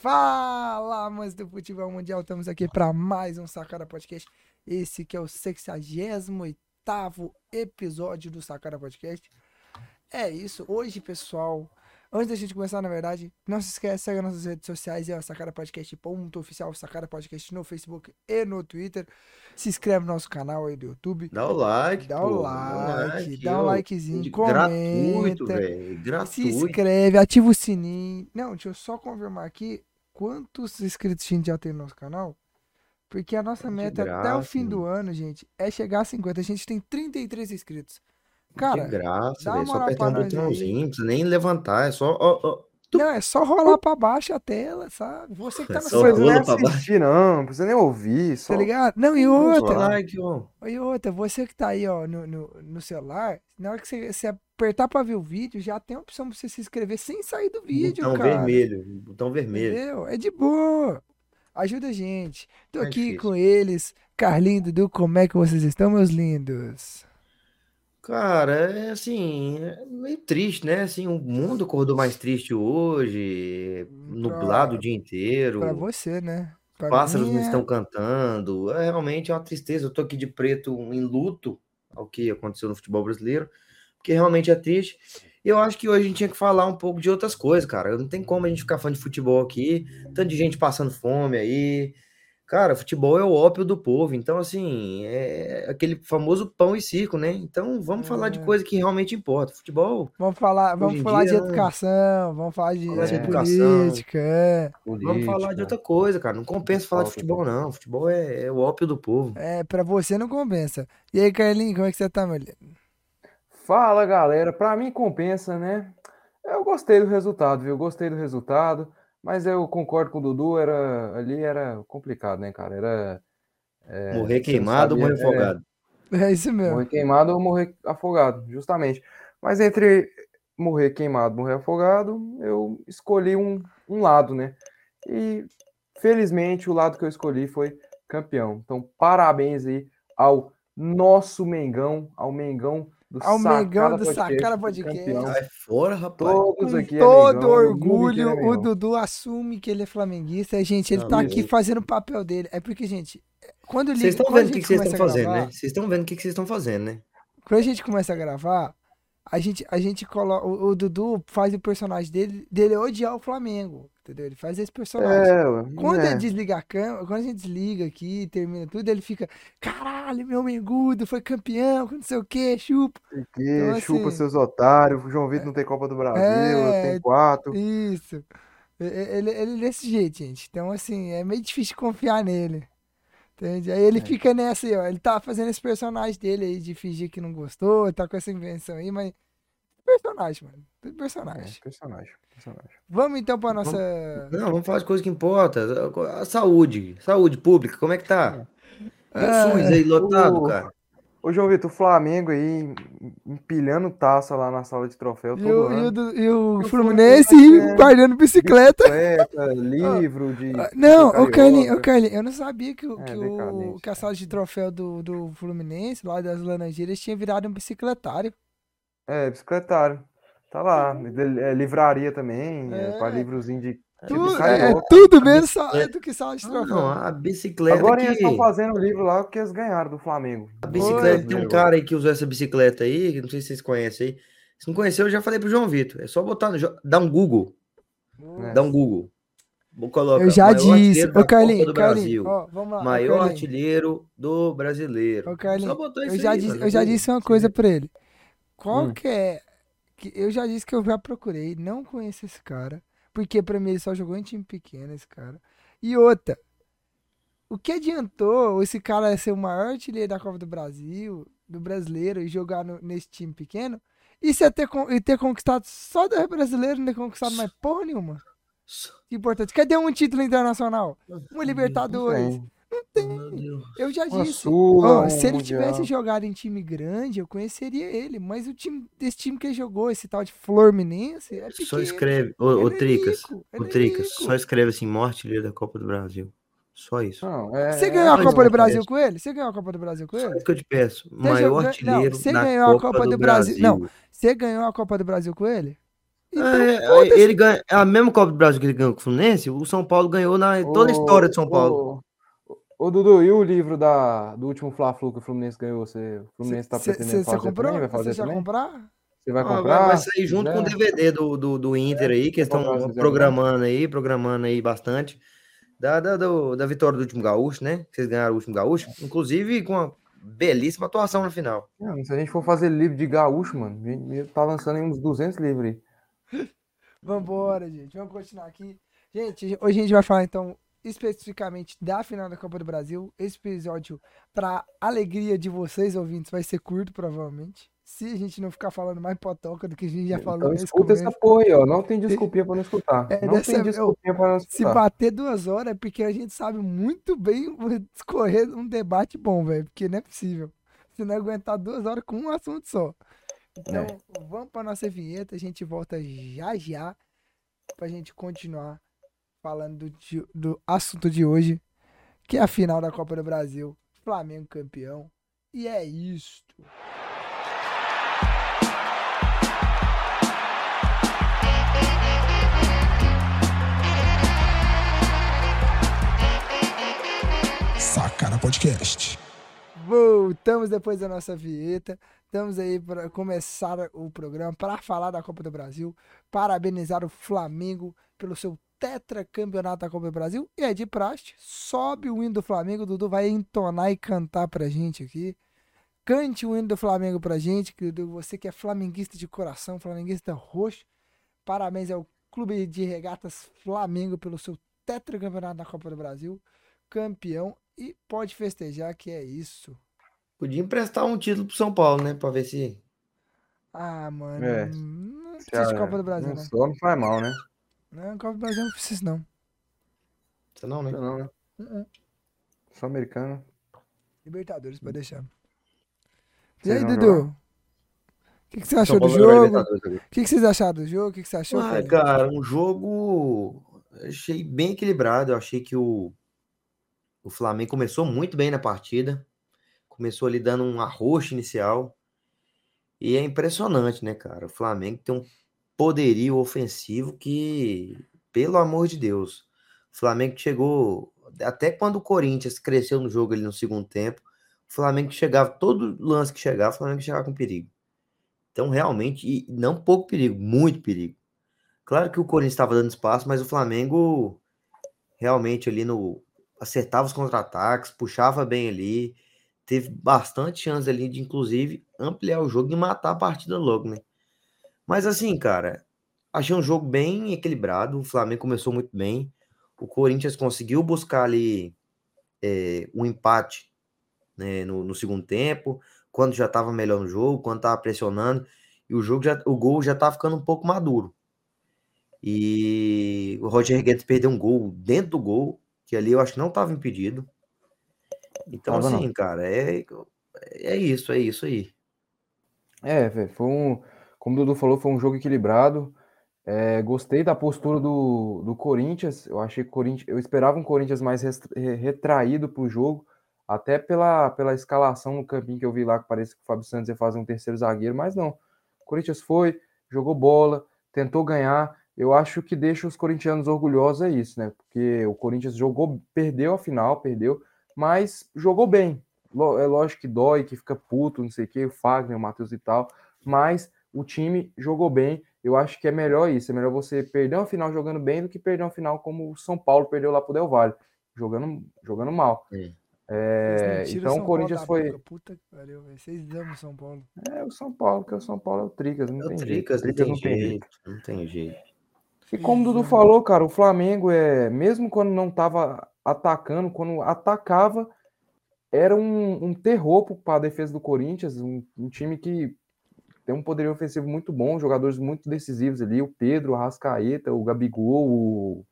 Fala, amantes do futebol mundial, estamos aqui para mais um Sacara Podcast. Esse que é o 68 episódio do Sacara Podcast. É isso, hoje, pessoal, antes da gente começar, na verdade, não se esqueça, segue nossas redes sociais, é o Sacara Podcast ponto oficial, Sacara Podcast no Facebook e no Twitter. Se inscreve no nosso canal aí do YouTube. Dá o like, Dá o pô, like, dá um likezinho, De- comenta. Gratuito, velho. Se Gratuito. inscreve, ativa o sininho. Não, deixa eu só confirmar aqui quantos inscritos a gente já tem no nosso canal. Porque a nossa De meta até o graça, fim do ano, gente, é chegar a 50. A gente tem 33 inscritos. Cara, de graça, dá uma. Só apertar um botãozinho, não precisa nem levantar. É só. Ó, ó. Não, é só rolar pra baixo a tela, sabe? Você que tá É no só celular, rola Não precisa pra nem assistir, não. Não precisa nem ouvir. Só... tá ligado? Não, e outra, like, e outra, você que tá aí, ó, no, no, no celular, na hora que você, você apertar pra ver o vídeo, já tem a opção pra você se inscrever sem sair do vídeo, Botão cara. vermelho. Botão vermelho. Entendeu? É de boa. Ajuda a gente. Tô é aqui difícil. com eles. Carlinho, Dudu, como é que vocês estão, meus lindos? Cara, é assim, é meio triste, né? Assim, o mundo acordou mais triste hoje, nublado o dia inteiro. Pra você, né? Pra Pássaros mim não é- estão cantando. É realmente uma tristeza. Eu tô aqui de preto em luto ao que aconteceu no futebol brasileiro, porque realmente é triste. E eu acho que hoje a gente tinha que falar um pouco de outras coisas, cara. Não tem como a gente ficar falando de futebol aqui, tanto de gente passando fome aí. Cara, futebol é o ópio do povo. Então, assim, é aquele famoso pão e circo, né? Então, vamos falar de É. coisa que realmente importa. Futebol, Vamos falar, vamos falar de dia, educação, vamos falar de, Falar de de educação. política, é. vamos falar de outra coisa, cara. Não compensa falar de futebol, não. Futebol é, é o ópio do povo. É, pra você não compensa. E aí, Carlinho, como é que você tá, meu lindo? Fala, galera. Pra mim compensa, né? Eu gostei do resultado, viu? Gostei do resultado. Mas eu concordo com o Dudu, era, ali era complicado, né, cara? Era é, Morrer queimado ou morrer afogado? É isso é, mesmo. morrer queimado ou morrer afogado, justamente. Mas entre morrer queimado e morrer afogado, eu escolhi um, um lado, né? E felizmente o lado que eu escolhi foi campeão. Então, parabéns aí ao nosso Mengão, ao Mengão do Ao Mengão Sacada do Sacada Podcast. Sai fora, rapaz. Todos Com aqui é todo orgulho, é o. Dudu assume que ele é flamenguista. Gente, ele Não, tá beleza. aqui fazendo o papel dele. É porque, gente, quando liga, Vocês estão vendo o que vocês estão fazendo, gravar, né? Vocês estão vendo o que que vocês estão fazendo, né? Quando a gente começa a gravar, a gente, a gente coloca. O, o Dudu faz o personagem dele, dele odiar o Flamengo. Entendeu? Ele faz esse personagem. É, Quando é. ele desliga a câmera, quando a gente desliga aqui, termina tudo, ele fica, caralho, meu mengudo foi campeão, não sei o que, chupa. Porque Então, chupa assim, seus otários, o João Vitor não tem Copa do Brasil, é, tenho quatro. Isso. Ele, ele é desse jeito, gente. Então, assim, é meio difícil confiar nele. Entende? Aí ele É. fica nessa aí, ó. Ele tá fazendo esse personagem dele aí de fingir que não gostou, tá com essa invenção aí, mas. Personagem, mano. Tudo É, personagem. personagem, personagem. Vamos então pra nossa. Não, vamos falar de coisa que importa. A saúde. Saúde pública, como é que tá? Ah, o SUS aí lotado, o- cara. Ô, João Vitor, o Flamengo aí empilhando taça lá na sala de troféu E todo o, e o, do- e o E o Fluminense é. guardando bicicleta. Bicicleta, livro de. Ah, Não, de ô Carlinhos, ô carioca. Carlinhos, eu não sabia que, o- É, que, o, que a sala de troféu do, do Fluminense, lá das Laranjeiras, tinha virado um bicicletário. É, bicicletário. Tá lá. É, livraria também, é, É. para livrozinho de. Tipo Tudo, é, carioca. tudo menos sala do que sala de Não, troféu. não, a bicicleta Agora eles que... estão fazendo o livro lá que eles ganharam do Flamengo. A bicicleta, tem um cara aí que usou essa bicicleta aí, que não sei se vocês conhecem aí. Se não conheceu, eu já falei pro João Vitor. É só botar no... Dá um Google. É. Dá um Google. Vou colocar Eu já maior disse. Ô, Carlinhos, Copa do Carlinhos, Brasil. ó, vamos lá. Maior Carlinhos, artilheiro do brasileiro. ô, Carlinhos, Só botar eu já aí, disse, eu já disse uma coisa pra ele. Qual Hum. que é. Que eu já disse que eu já procurei, não conheço esse cara. Porque pra mim ele só jogou em time pequeno, esse cara. E outra. O que adiantou esse cara ser o maior artilheiro da Copa do Brasil, do brasileiro, e jogar no- nesse time pequeno? E você ter, e ter conquistado só do brasileiro, não ter conquistado mais porra nenhuma? Que importante. Cadê um título internacional? Uma Libertadores? Não tem. Eu já disse. Ó, um se ele Mundial. tivesse jogado em time grande, eu conheceria ele. Mas o time desse time que ele jogou, esse tal de Fluminense, é pequeno. Só escreve. Ô, ô Ele é Tricas. ele é Tricas. rico. Só escreve assim, maior artilheiro da Copa do Brasil. Só isso. Não, é, Você é ganhou a Copa do Brasil com ele? Você ganhou a Copa do Brasil com Só ele? isso que eu te peço. Você Maior jogou- não, artilheiro você da ganhou a Copa, Copa do do Brasil- Brasil. não. Você ganhou a Copa do Brasil com ele? Então, É, ele ganha a mesma Copa do Brasil que ele ganhou com o Fluminense, o São Paulo ganhou na toda a história de São Paulo. Ô, Dudu, e o livro da, do último Fla-Flu que o Fluminense ganhou? Você, o Fluminense tá pretendendo Você fazer comprou? também? Vai Você fazer já também? comprar? Você vai Ah, vai- comprar? vai sair junto Já? com o DVD do, do, do Inter aí, que estão programando aí, programando aí bastante. Da, da, do- da vitória do último gaúcho, né? Que vocês ganharam o último gaúcho, inclusive com uma belíssima atuação na final. Não, se a gente for fazer livro de gaúcho, mano, a gente tá lançando aí uns 200 livros aí. Vambora, gente. Vamos continuar aqui. Gente, hoje a gente vai falar então especificamente da final da Copa do Brasil. Esse episódio, para alegria de vocês ouvintes, vai ser curto, provavelmente. Se a gente não ficar falando mais potoca do que a gente já falou Então escuta porra aí, ó. Não tem desculpinha pra não escutar. É, não tem desculpinha pra não Se escutar. bater duas horas é porque a gente sabe muito bem escorrer um debate bom, velho. Porque não é possível. Se não aguentar duas horas com um assunto só. Então, É. vamos pra nossa vinheta. A gente volta já já pra gente continuar falando do, do assunto de hoje, que é a final da Copa do Brasil. Flamengo campeão. E é isto. Sacana Podcast. Voltamos depois da nossa vinheta. Estamos aí para começar o programa para falar da Copa do Brasil, parabenizar o Flamengo pelo seu tetracampeonato da Copa do Brasil. E é de praxe, sobe o hino do Flamengo, o Dudu vai entonar e cantar pra gente aqui. Cante o hino do Flamengo pra gente, que você que é flamenguista de coração, flamenguista roxo. Parabéns ao Clube de Regatas Flamengo pelo seu tetracampeonato da Copa do Brasil. Campeão e pode festejar que é isso. Podia emprestar um título pro São Paulo, né? Pra ver se. Ah, mano. É. Não precisa de Copa do Brasil, não, não. só não faz mal, né? Não, Copa do Brasil não precisa, não. Você não, né? Não, não, né? Uh-uh. Só americano. Libertadores, pode deixar. E aí, Dudu? O que, que você achou São do jogo? O que, que vocês acharam do jogo? O que, que você achou? Ah, cara, um jogo. Achei bem equilibrado. Eu achei que o, o Flamengo começou muito bem na partida. Começou ali dando um arroxo inicial. E é impressionante, né, cara? O Flamengo tem um poderio ofensivo que, pelo amor de Deus, o Flamengo chegou. Até quando o Corinthians cresceu no jogo ali no segundo tempo, o Flamengo chegava, todo lance que chegava, o Flamengo chegava com perigo. Então, realmente, e não pouco perigo, muito perigo. Claro que o Corinthians estava dando espaço, mas o Flamengo realmente ali no acertava os contra-ataques, puxava bem ali, teve bastante chance ali de inclusive ampliar o jogo e matar a partida logo, né? Mas assim, cara, achei um jogo bem equilibrado, o Flamengo começou muito bem, o Corinthians conseguiu buscar ali é, um empate né, no, no segundo tempo, quando já estava melhor no jogo, quando estava pressionando, e o jogo já, o gol já tá ficando um pouco maduro. E o Roger Guedes perdeu um gol dentro do gol, que ali eu acho que não estava impedido. Então, Tava não. assim, cara, é, é isso, é isso aí. É, velho, foi um. Como o Dudu falou, foi um jogo equilibrado. É, gostei da postura do, do Corinthians. Eu achei o Corinthians. Eu esperava um Corinthians mais retraído pro jogo. Até pela, pela escalação no campinho que eu vi lá, que parece que o Fábio Santos ia fazer um terceiro zagueiro, mas não. O Corinthians foi, jogou bola, tentou ganhar. Eu acho que deixa os corintianos orgulhosos é isso, né? Porque o Corinthians jogou, perdeu a final, perdeu, mas jogou bem. É lógico que dói, que fica puto, não sei o que, o Fagner, o Matheus e tal, mas o time jogou bem. Eu acho que é melhor isso. É melhor você perder uma final jogando bem do que perder uma final como o São Paulo perdeu lá pro Del Valle, jogando, jogando mal. É. É, não então o Corinthians foi. boca, Puta que pariu, velho. Vocês amam São Paulo. É o São Paulo, porque o São Paulo é o Tricas, não É o tem jeito. Tricas, não Tricas tem jeito, não tem jeito. E como o Dudu falou, cara, o Flamengo é, mesmo quando não tava atacando, quando atacava, era um, um terror para a defesa do Corinthians, um, um time que tem um poderio ofensivo muito bom, jogadores muito decisivos ali, o Pedro, o Rascaeta, o Gabigol, o,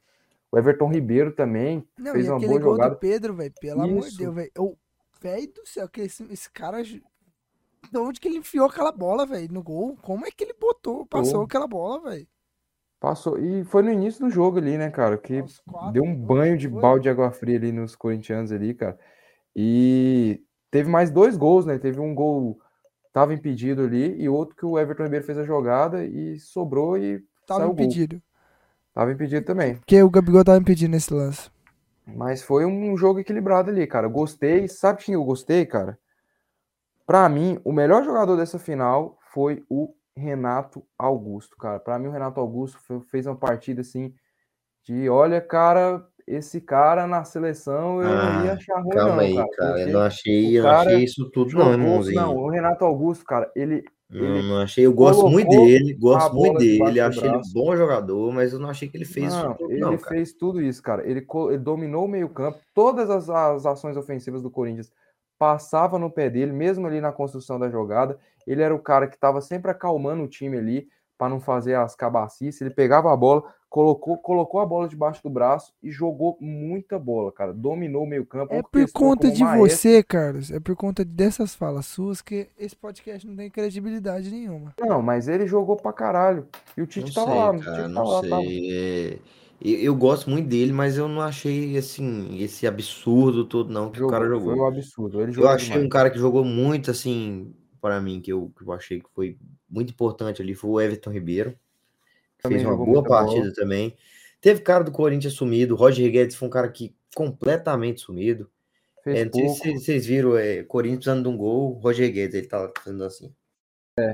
o Everton Ribeiro também, Não, fez e uma boa gol jogada. do Pedro, velho, pelo amor de Isso. Deus, velho. Eu- Velho do céu, que esse, esse cara. De onde que ele enfiou aquela bola, velho, no gol? Como é que ele botou, passou Gol. aquela bola, velho? Passou, e foi no início do jogo ali, né, cara, que quatro deu um banho de foi? balde de água fria ali nos corintianos ali, cara. E teve mais dois gols, né? Teve um gol tava impedido ali e outro que o Everton Ribeiro fez a jogada e sobrou e Tava saiu gol. impedido. Tava impedido também. Porque o Gabigol tava impedido nesse lance. Mas foi um jogo equilibrado ali, cara. Gostei. Sabe quem eu gostei, cara? Pra mim, o melhor jogador dessa final foi o Renato Augusto, cara. Pra mim, o Renato Augusto fe- fez uma partida assim de, olha, cara, esse cara na seleção eu não ia Ah, achar ruim, Calma não, aí, cara. cara. Eu não achei, eu não achei isso tudo, não, irmãozinho. Não, o Renato Augusto, cara, ele Não, ele não achei. Eu gosto muito dele, gosto muito dele. Achei ele bom jogador, mas eu não achei que ele fez Não, isso tudo, ele não, fez tudo isso, cara. Ele, ele dominou o meio-campo, todas as, as ações ofensivas do Corinthians passava no pé dele, mesmo ali na construção da jogada. Ele era o cara que estava sempre acalmando o time ali para não fazer as cabacices. Ele pegava a bola, colocou, colocou a bola debaixo do braço e jogou muita bola, cara. Dominou o meio-campo. É por conta de maestro. você, Carlos. É por conta dessas falas suas que esse podcast não tem credibilidade nenhuma. Não, mas ele jogou pra caralho. E o Tite Não tava sei, lá, o cara, Tite não tava lá, tava. sei. É, Eu, eu gosto muito dele, mas eu não achei assim esse absurdo todo não que o cara Jogou, foi jogou. um absurdo. Ele Eu jogou achei demais. um cara que jogou muito assim para mim que eu, que eu achei que foi muito importante ali foi o Everton Ribeiro. Que Também Fez uma boa muita bola. partida também. Teve cara do Corinthians sumido. O Roger Guedes foi um cara que completamente sumido. Fez É, não sei pouco. se vocês- viram, é, Corinthians precisando de um gol, Roger Guedes, ele tá fazendo assim.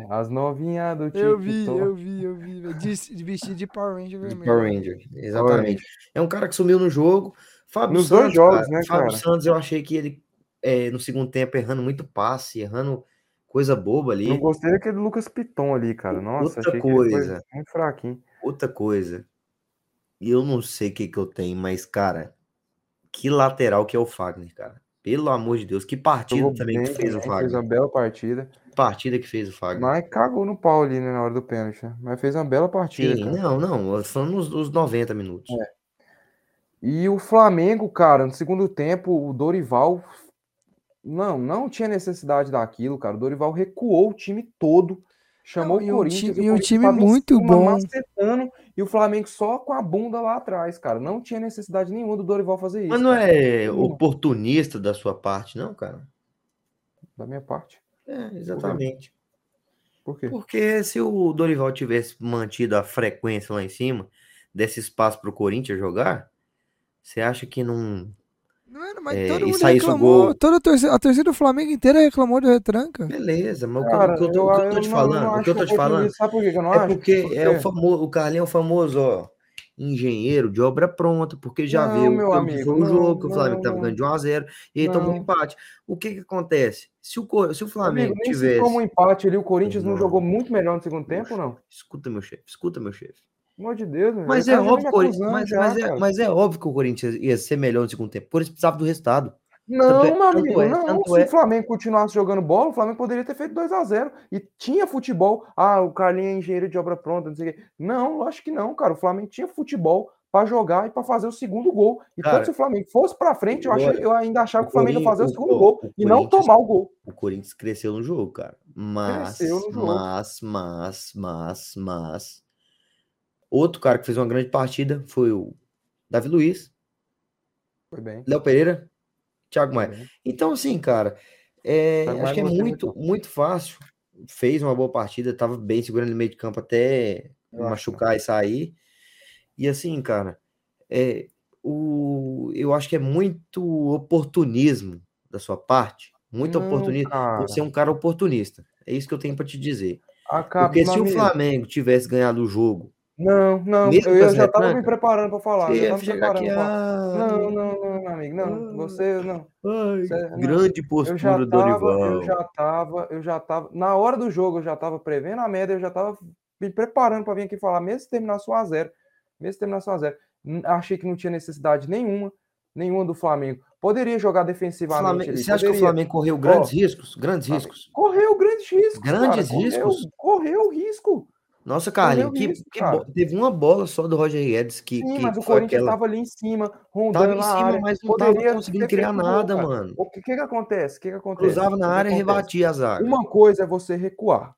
As novinhas do Eu vi, eu vi, eu vi. De, de vestido de Power Ranger De vermelho. Power Ranger, exatamente. É um cara que sumiu no jogo. Fábio Nos dois Santos, jogos, cara, né, Fábio cara? Santos, eu achei que ele, é, no segundo tempo, errando muito passe, errando coisa boba ali. Não gostei daquele Lucas Piton ali, cara. Nossa, Outra coisa. muito fraquinho. Outra coisa, e eu não sei o que que eu tenho, mas, cara, que lateral que é o Fagner, cara. Pelo amor de Deus, que partida Jogou também bem que fez o também, fez uma Fagner. bela partida. Que partida que fez o Fagner. Mas cagou no pau ali, né, na hora do pênalti. né? Mas fez uma bela partida, Sim, cara. não, não, falando nos, nos 90 minutos. É. E o Flamengo, cara, no segundo tempo, o Dorival. Não, não tinha necessidade daquilo, cara. O Dorival recuou o time todo. Chamou Não, o Corinthians. o e Corinthians time muito bom. macetando, e o Flamengo só com a bunda lá atrás, cara. Não tinha necessidade nenhuma do Dorival fazer isso. Mas não cara. é oportunista da sua parte, não, cara? Da minha parte. É, exatamente. Por quê? Porque se o Dorival tivesse mantido a frequência lá em cima, desse espaço pro Corinthians jogar, você acha que não. Era, mas É, todo e mundo reclamou. gol. Toda a torcida, a torcida do Flamengo inteira reclamou do retranca. Beleza, mas o que eu- Cara, o que eu, tô, eu, o que eu tô eu te não, falando, não o que eu tô te falando. Sabe por que que eu não é acho? porque Por é o famoso, o Carlinho é o famoso, ó, engenheiro de obra pronta, porque já Não, viu meu amigo, foi o não, jogo, que o Flamengo não, tava não. ganhando de 1 a 0 e aí tomou um empate. O que que acontece? Se o, se o Amigo, Flamengo se tivesse. toma um empate ali, o Corinthians não Não. jogou muito melhor no segundo tempo, não? Escuta, meu chefe, escuta, meu chefe. Pelo amor de Deus, meu. Mas é tá me óbvio, que o Corinthians- acusando mas, já, mas, é, mas é óbvio que o Corinthians ia ser melhor no segundo tempo. O Corinthians precisava do resultado. Não, é- meu amigo, é- não. Se é- o Flamengo continuasse jogando bola, o Flamengo poderia ter feito 2 a 0 E tinha futebol. Ah, o Carlinhos é engenheiro de obra pronta, não sei o quê. Não, eu acho que não, cara. O Flamengo tinha futebol para jogar e para fazer o segundo gol. E Cara, tanto se o Flamengo fosse para frente, eu, achei, eu ainda achava que o Flamengo ia fazer o o segundo gol o e não tomar o gol. O Corinthians cresceu no jogo, cara. Mas, no jogo. mas, mas, mas, mas. Outro cara que fez uma grande partida foi o Davi Luiz, Foi bem. Léo Pereira, Thiago Maia. bem. Então, assim, cara, é, acho que é muito, muito, muito fácil. Fez uma boa partida, tava bem segurando no meio de campo até acho, machucar e sair. E assim, cara, é, o, eu acho que é muito oportunismo da sua parte. Muito Não, oportunismo. cara. Você é um cara oportunista. É isso que eu tenho pra te dizer. Acaba, Porque se o. Flamengo tivesse ganhado o jogo, Não, não, Mesmo eu, eu já tava me preparando para falar. você Eu ia chegar aqui, ah, Não, não, não, meu amigo, não. Você não. ai, não. grande Eu postura tava, eu Dorival. já tava, eu já tava. Na hora do jogo, eu já tava prevendo a média, eu já tava me preparando para vir aqui falar, mesmo se terminasse 1x0. Mesmo se terminasse 1x0. N- Achei que não tinha necessidade nenhuma, nenhuma do Flamengo. Poderia jogar defensivamente Flamengo- ali. você acha que o poderia. Flamengo correu grandes Ó, riscos? Grandes Flamengo- riscos? Correu grandes riscos. Grandes cara, correu- riscos? Correu risco. Nossa, Carlinhos, que, risco, que cara. teve uma bola só do Roger Guedes que, Sim, que mas o Corinthians aquela. estava ali em cima, Tava rondando em cima, área. mas não tava Poderia conseguindo criar feito nada, cara. mano. O que, que que acontece? O que que acontece? Cruzava na área e rebatia a zaga. Uma coisa é você recuar.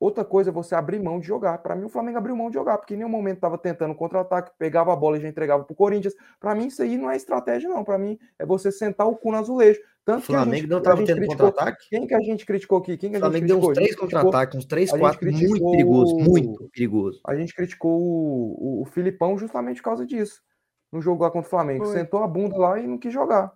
Outra coisa é você abrir mão de jogar. Para mim, o Flamengo abriu mão de jogar, porque em nenhum momento estava tentando contra-ataque, pegava a bola e já entregava para o Corinthians. Para mim, isso aí não é estratégia, não. Para mim, é você sentar o cu no azulejo. Tanto O Flamengo que a gente, não a tava gente tendo criticou- contra-ataque? Quem que a gente criticou aqui? Quem que O a gente Flamengo deu criticou? uns A gente três contra-ataques, uns três, quatro, muito perigoso, muito perigoso. A gente criticou o, o, o Filipão justamente por causa disso. No jogo lá contra o Flamengo. Foi. Sentou a bunda lá e não quis jogar.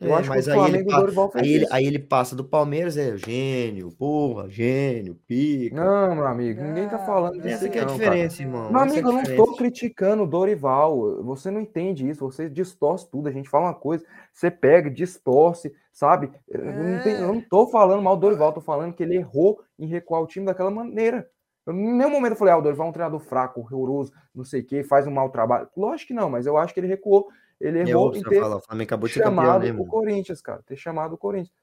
Eu É, acho mas que o aí ele Flamengo Dorival fez Aí ele, isso. aí ele passa do Palmeiras, é gênio, porra, gênio, pica. Não, meu amigo, ninguém tá Não, falando disso. Essa que é a diferença, cara. irmão. Meu é amigo, eu não tô criticando o Dorival. Você não entende isso. Você distorce tudo. A gente fala uma coisa, você pega, distorce, sabe? Eu não, tenho- eu não tô falando mal do Dorival, tô falando que ele errou em recuar o time daquela maneira. Eu, em nenhum momento eu falei, ah, o Dorival é um treinador fraco, horroroso, não sei o quê, faz um mau trabalho. Lógico que não, mas eu acho que ele recuou. Ele É errou em você ter falar, o Flamengo acabou de ser campeão, chamado né, o irmão? Corinthians, cara. Ter chamado o Corinthians.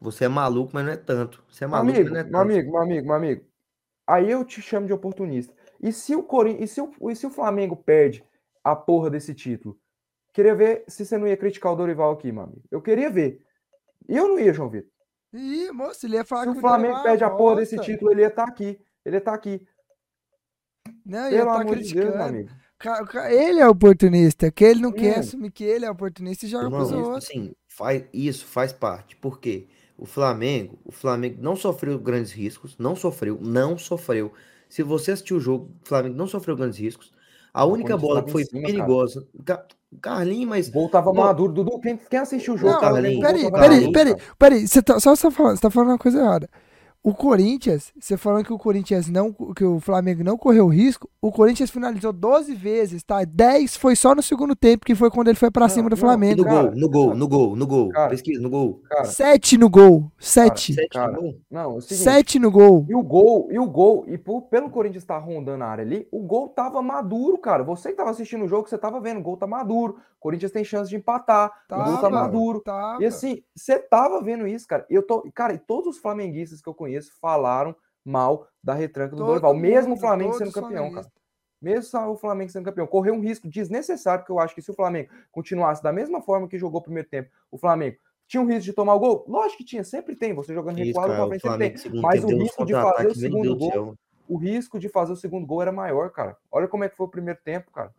Você é maluco, mas não é tanto. Você é Meu maluco, amigo, mas não é meu tanto. amigo, meu amigo, meu amigo. Aí eu te chamo de oportunista. E se o Corinthians, e se o, e se o Flamengo perde a porra desse título? Queria ver se você não ia criticar o Dorival aqui, meu amigo. Eu queria ver. E eu não ia, João Vitor. Ih, moço, ele ia falar Se que o Flamengo Dorival perde a porra bosta. desse título, ele ia estar aqui. Ele ia estar aqui. Não, Pelo tá amor de Deus, meu criticando. amigo. Ele é oportunista, que ele não quer assumir que ele é oportunista e joga Irmão, pros isso, outros. assim, faz, isso faz parte. Por quê? O Flamengo, o Flamengo não sofreu grandes riscos, não sofreu, não sofreu. Se você assistiu o jogo, o Flamengo não sofreu grandes riscos. A única bola que foi cima, perigosa, Ca- Carlinhos, mas O gol tava Bom, maduro. Dudu, quem, quem assistiu o jogo? Não, gol peraí, peraí, peraí, peraí. Você tá, só tá falando, você tá falando uma coisa errada. O Corinthians, você falando que o Corinthians não, que o Flamengo não correu risco, o Corinthians finalizou 12 vezes, tá? 10 foi só no segundo tempo, que foi quando ele foi pra Não, cima do Flamengo. no Cara, gol, no gol, no gol, no gol. cara, Pesquisa, no gol. Cara, 7 no gol, 7. Sete cara, no gol. não, é o seguinte. 7 no gol. E o gol, e o gol, e por- pelo Corinthians estar rondando a área ali, o gol tava maduro, cara. Você que tava assistindo o jogo, você tava vendo, o gol tá maduro. O Corinthians tem chance de empatar, o gol tá Tava, maduro. tava. E assim, você tava vendo isso, cara. Eu tô, cara, e todos os flamenguistas que eu conheço falaram mal da retranca do Todo Dorival, mesmo o mundo, Flamengo sendo campeão, cara. Mesmo o Flamengo sendo campeão, correu um risco desnecessário, porque eu acho que se o Flamengo continuasse da mesma forma que jogou o primeiro tempo, o Flamengo tinha um risco de tomar o gol? Lógico que tinha, sempre tem. Você jogando Isso, recuado cara, pra o frente sempre Flamengo tem. segundo Mas tempo o risco de fazer o segundo gol, o risco de fazer o segundo gol era maior, cara. Olha como é que foi o primeiro tempo, cara.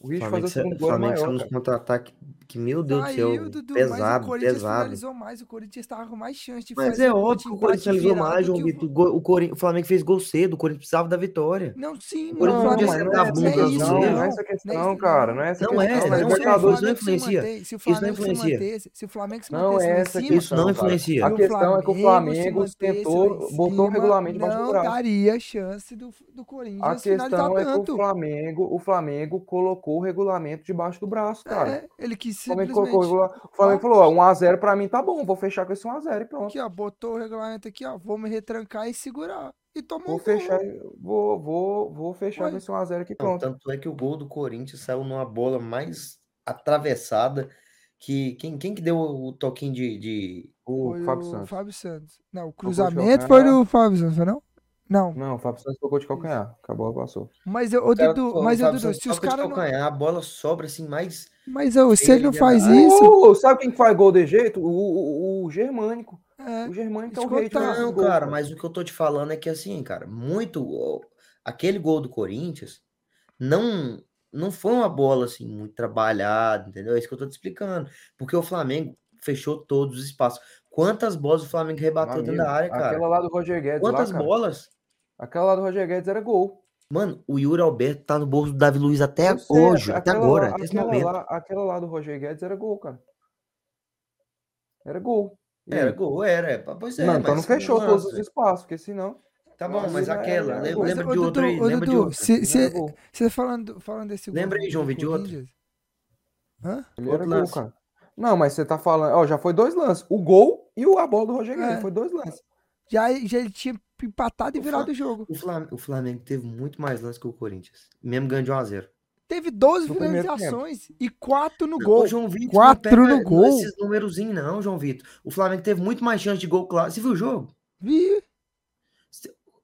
O fazer Flamengo, o segundo o gol Flamengo maior, nos cara. contra-ataques que, meu Deus do céu, Dudu, mas o pesado, Corinthians pesado. finalizou mais. O Corinthians tava com mais chance de Mas fazer é óbvio que o Corinthians finalizou mais, João o- Vitor. O, o Corin- o Flamengo fez gol cedo, o Corinthians precisava da vitória. Não, sim, O. Corinthians Não, podia mas Flamengo não sentar é a não é isso, não, não é não. essa Não é questão, cara. Não é essa Não questão. é, na não, se o Libertadores. isso não Flamengo se influencia. se o Isso não Flamengo se influencia. se o Flamengo se Não mantesse é lá em essa cima, Isso não questão, cara. influencia. A questão é que o Flamengo tentou, botou o regulamento do não daria chance do, do A Corinthians finalizar questão é que o. Flamengo, o Flamengo colocou o regulamento debaixo do braço, cara. É, ele quis O Flamengo colocou o simplesmente. regula- o Flamengo falou, ó, 1x0 pra mim tá bom, vou fechar com esse 1x0 e pronto. Aqui, ó, botou o regulamento aqui, ó. Vou me retrancar e segurar. E tomou Vou o gol. fechar, vou, vou, vou fechar com esse 1x0 aqui Não, pronto. tanto é que o gol do Corinthians saiu numa bola mais atravessada que quem, quem que deu o toquinho de, de- O Foi Fábio o Santos. Fábio Santos. Não, o cruzamento calcanhar. foi do Fábio Santos, foi não? Não. Não, o Fábio Santos tocou de calcanhar. Acabou, passou. Mas, eu- o cara- Dudu, o mas, Fábio Dudu, se os caras não. calcanhar, a bola sobra assim mais Mas ô, se ele não faz da isso. Uh, sabe quem que faz gol de jeito? O, o, o Germânico. É, O Germânico é o rei de Não, gol, cara, mas o que eu tô te falando é que assim, cara, muito aquele gol do Corinthians não não foi uma bola assim muito trabalhada, entendeu? É isso que eu tô te explicando, porque o Flamengo fechou todos os espaços. Quantas bolas o Flamengo rebateu dentro da área, cara? Aquela lá do Roger Guedes lá, Quantas cara. bolas? Aquela lá do Roger Guedes era gol. Mano, o Yuri Alberto tá no bolso do Davi Luiz até Eu sei, hoje, até agora, lá- até aquela momento. lá, aquela lá do Roger Guedes era gol, cara. Era gol. Era gol, era. é, Pois é, não, então não fechou todos os espaços, porque senão. Tá bom, Mas aquela, era lembra, de outra aí, ô, lembra de outra. gol. Você falando, falando desse gol Lembra aí, João, de? Corinthians? Hã? Ele Outro era gol, cara. Não, mas você tá falando. Ó, já foi dois lances. O gol e a bola do Roger Guedes. É. Foi dois lances. Já, já ele tinha empatado e O virado o jogo. O Flamengo, o Flamengo teve muito mais lances que o Corinthians. Mesmo ganhando de 1x0. Teve 12 No finalizações e 4 no Não, gol. João Vitor, Quatro não pega no gol. esses númerozinhos, não, João Vitor. O Flamengo teve muito mais chance de gol, claro. Você viu o jogo? Vi.